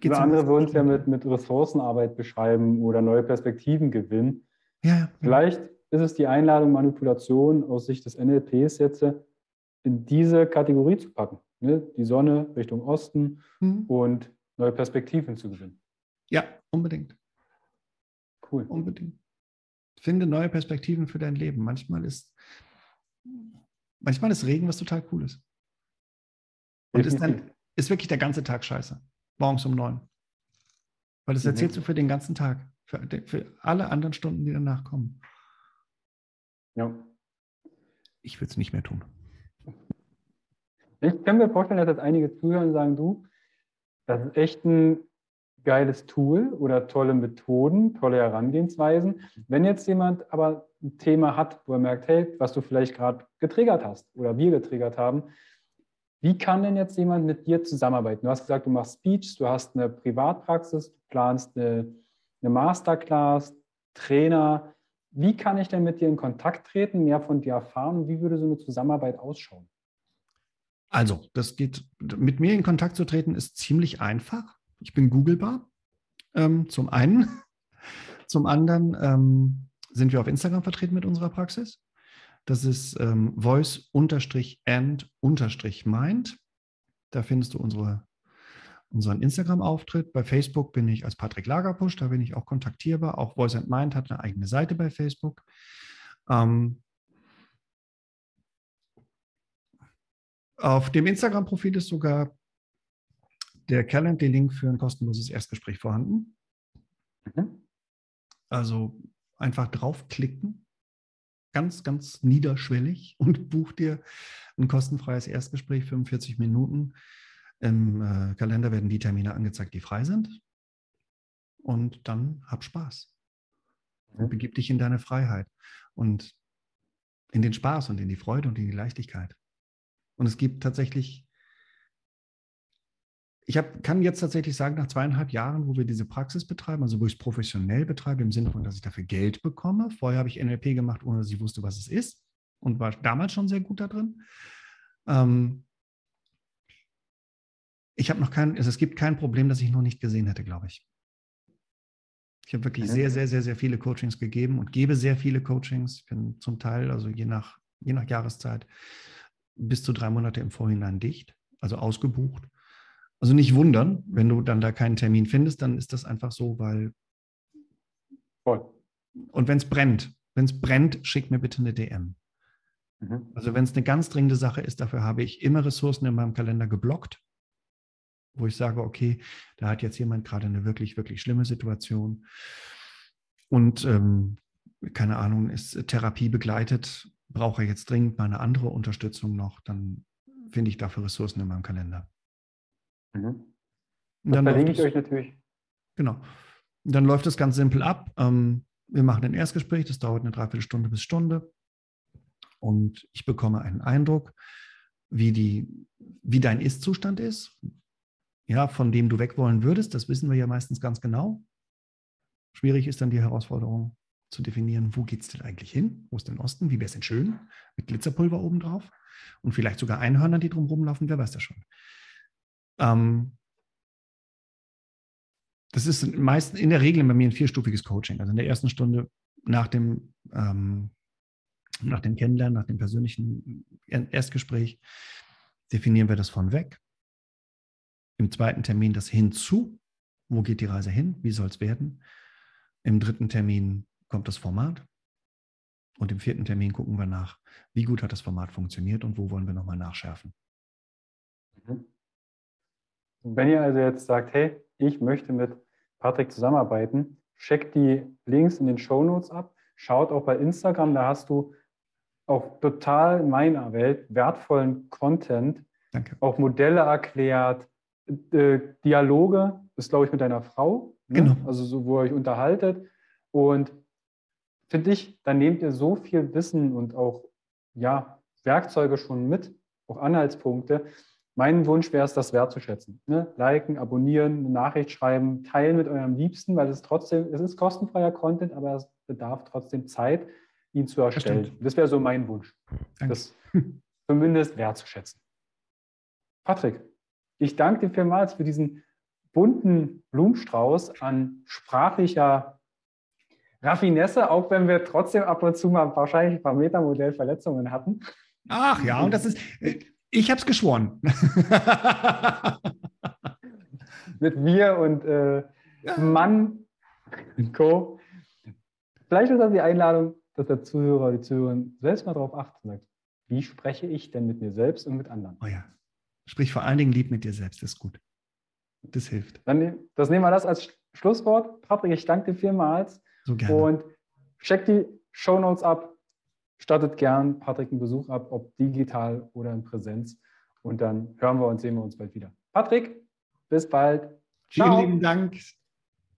Ja. andere würden es ja mit, mit Ressourcenarbeit beschreiben oder neue Perspektiven gewinnen. Ja, ja. Vielleicht ist es die Einladung, Manipulation aus Sicht des NLPs jetzt in diese Kategorie zu packen. Ne? Die Sonne Richtung Osten mhm. und neue Perspektiven zu gewinnen. Ja, unbedingt. Cool. Unbedingt. Finde neue Perspektiven für dein Leben. Manchmal ist, manchmal ist Regen was total Cooles. Und ist, dann, ist wirklich der ganze Tag scheiße. Morgens um neun. Weil das mhm. erzählst du für den ganzen Tag. Für, für alle anderen Stunden, die danach kommen. Ja. Ich würde es nicht mehr tun. Ich kann mir vorstellen, dass jetzt einige zuhören und sagen, du, das ist echt ein geiles Tool oder tolle Methoden, tolle Herangehensweisen. Wenn jetzt jemand aber ein Thema hat, wo er merkt, hey, was du vielleicht gerade getriggert hast oder wir getriggert haben, wie kann denn jetzt jemand mit dir zusammenarbeiten? Du hast gesagt, du machst Speech, du hast eine Privatpraxis, du planst eine, eine Masterclass, Trainer. Wie kann ich denn mit dir in Kontakt treten, mehr von dir erfahren? Wie würde so eine Zusammenarbeit ausschauen? Also, das geht, mit mir in Kontakt zu treten, ist ziemlich einfach. Ich bin googlebar, ähm, zum einen. (laughs) Zum anderen ähm, sind wir auf Instagram vertreten mit unserer Praxis. Das ist ähm, voice-and-mind. Da findest du unsere, unseren Instagram-Auftritt. Bei Facebook bin ich als Patrick Lagerpusch, da bin ich auch kontaktierbar. Auch Voice and Mind hat eine eigene Seite bei Facebook. Ähm, auf dem Instagram-Profil ist sogar der Calendly-Link für ein kostenloses Erstgespräch vorhanden. Mhm. Also einfach draufklicken ganz, ganz niederschwellig (laughs) und buch dir ein kostenfreies Erstgespräch, 45 Minuten. Im äh, Kalender werden die Termine angezeigt, die frei sind. Und dann hab Spaß. Und begib dich in deine Freiheit und in den Spaß und in die Freude und in die Leichtigkeit. Und es gibt tatsächlich ich hab, kann jetzt tatsächlich sagen, nach zweieinhalb Jahren, wo wir diese Praxis betreiben, also wo ich es professionell betreibe, im Sinne von, dass ich dafür Geld bekomme. Vorher habe ich NLP gemacht, ohne dass ich wusste, was es ist und war damals schon sehr gut da drin. Ähm, ich habe noch kein, also es gibt kein Problem, das ich noch nicht gesehen hätte, glaube ich. Ich habe wirklich sehr, sehr, sehr, sehr viele Coachings gegeben und gebe sehr viele Coachings. Ich bin zum Teil, also je nach, je nach Jahreszeit, bis zu drei Monate im Vorhinein dicht, also ausgebucht. Also nicht wundern, wenn du dann da keinen Termin findest, dann ist das einfach so, weil. Voll. Und wenn es brennt, wenn es brennt, schick mir bitte eine DM. Mhm. Also wenn es eine ganz dringende Sache ist, dafür habe ich immer Ressourcen in meinem Kalender geblockt, wo ich sage, okay, da hat jetzt jemand gerade eine wirklich, wirklich schlimme Situation und ähm, keine Ahnung, ist Therapie begleitet, brauche jetzt dringend mal eine andere Unterstützung noch, dann finde ich dafür Ressourcen in meinem Kalender. Mhm. Das dann verlinke ich euch natürlich. Genau. Dann läuft es ganz simpel ab. Ähm, wir machen ein Erstgespräch, das dauert eine Dreiviertelstunde bis Stunde. Und ich bekomme einen Eindruck, wie, die, wie dein Ist-Zustand ist, ja, von dem du weg wollen würdest. Das wissen wir ja meistens ganz genau. Schwierig ist dann die Herausforderung zu definieren, wo geht es denn eigentlich hin? Wo ist denn Osten? Wie wäre es denn schön? Mit Glitzerpulver obendrauf und vielleicht sogar Einhörner, die drum rumlaufen, wer weiß das schon. Ähm, das ist meist in der Regel bei mir ein vierstufiges Coaching. Also in der ersten Stunde nach dem, ähm, nach dem Kennenlernen, nach dem persönlichen Erstgespräch definieren wir das von weg. Im zweiten Termin das hinzu. Wo geht die Reise hin? Wie soll es werden? Im dritten Termin kommt das Format. Und im vierten Termin gucken wir nach, wie gut hat das Format funktioniert und wo wollen wir nochmal nachschärfen. Mhm. Wenn ihr also jetzt sagt, hey, ich möchte mit Patrick zusammenarbeiten, checkt die Links in den Show Notes ab, schaut auch bei Instagram, da hast du auch total in meiner Welt wertvollen Content, Danke. auch Modelle erklärt, äh, Dialoge, das ist glaube ich mit deiner Frau, ne? genau. also so, wo ihr euch unterhaltet und finde ich, da nehmt ihr so viel Wissen und auch ja, Werkzeuge schon mit, auch Anhaltspunkte, mein Wunsch wäre es, das wertzuschätzen. Ne? Liken, abonnieren, eine Nachricht schreiben, teilen mit eurem Liebsten, weil es trotzdem, es ist kostenfreier Content, aber es bedarf trotzdem Zeit, ihn zu erstellen. Das, das wäre so mein Wunsch, danke. das zumindest wertzuschätzen. Patrick, ich danke dir vielmals für diesen bunten Blumenstrauß an sprachlicher Raffinesse, auch wenn wir trotzdem ab und zu mal wahrscheinlich ein paar Metamodellverletzungen hatten. Ach ja, und das ist, äh, ich habe es geschworen. (laughs) Mit mir und äh, ja. Mann und Co. Vielleicht ist das die Einladung, dass der Zuhörer, die Zuhörerin selbst mal darauf achten sagt, wie spreche ich denn mit mir selbst und mit anderen? Oh ja. Sprich vor allen Dingen lieb mit dir selbst, das ist gut. Das hilft. Dann das nehmen wir das als Schlusswort. Patrick, ich danke dir vielmals. So gerne. Und check die Show Notes ab Stattet gern Patrick einen Besuch ab, ob digital oder in Präsenz. Und dann hören wir und sehen wir uns bald wieder. Patrick, bis bald. Ciao. Vielen lieben Dank.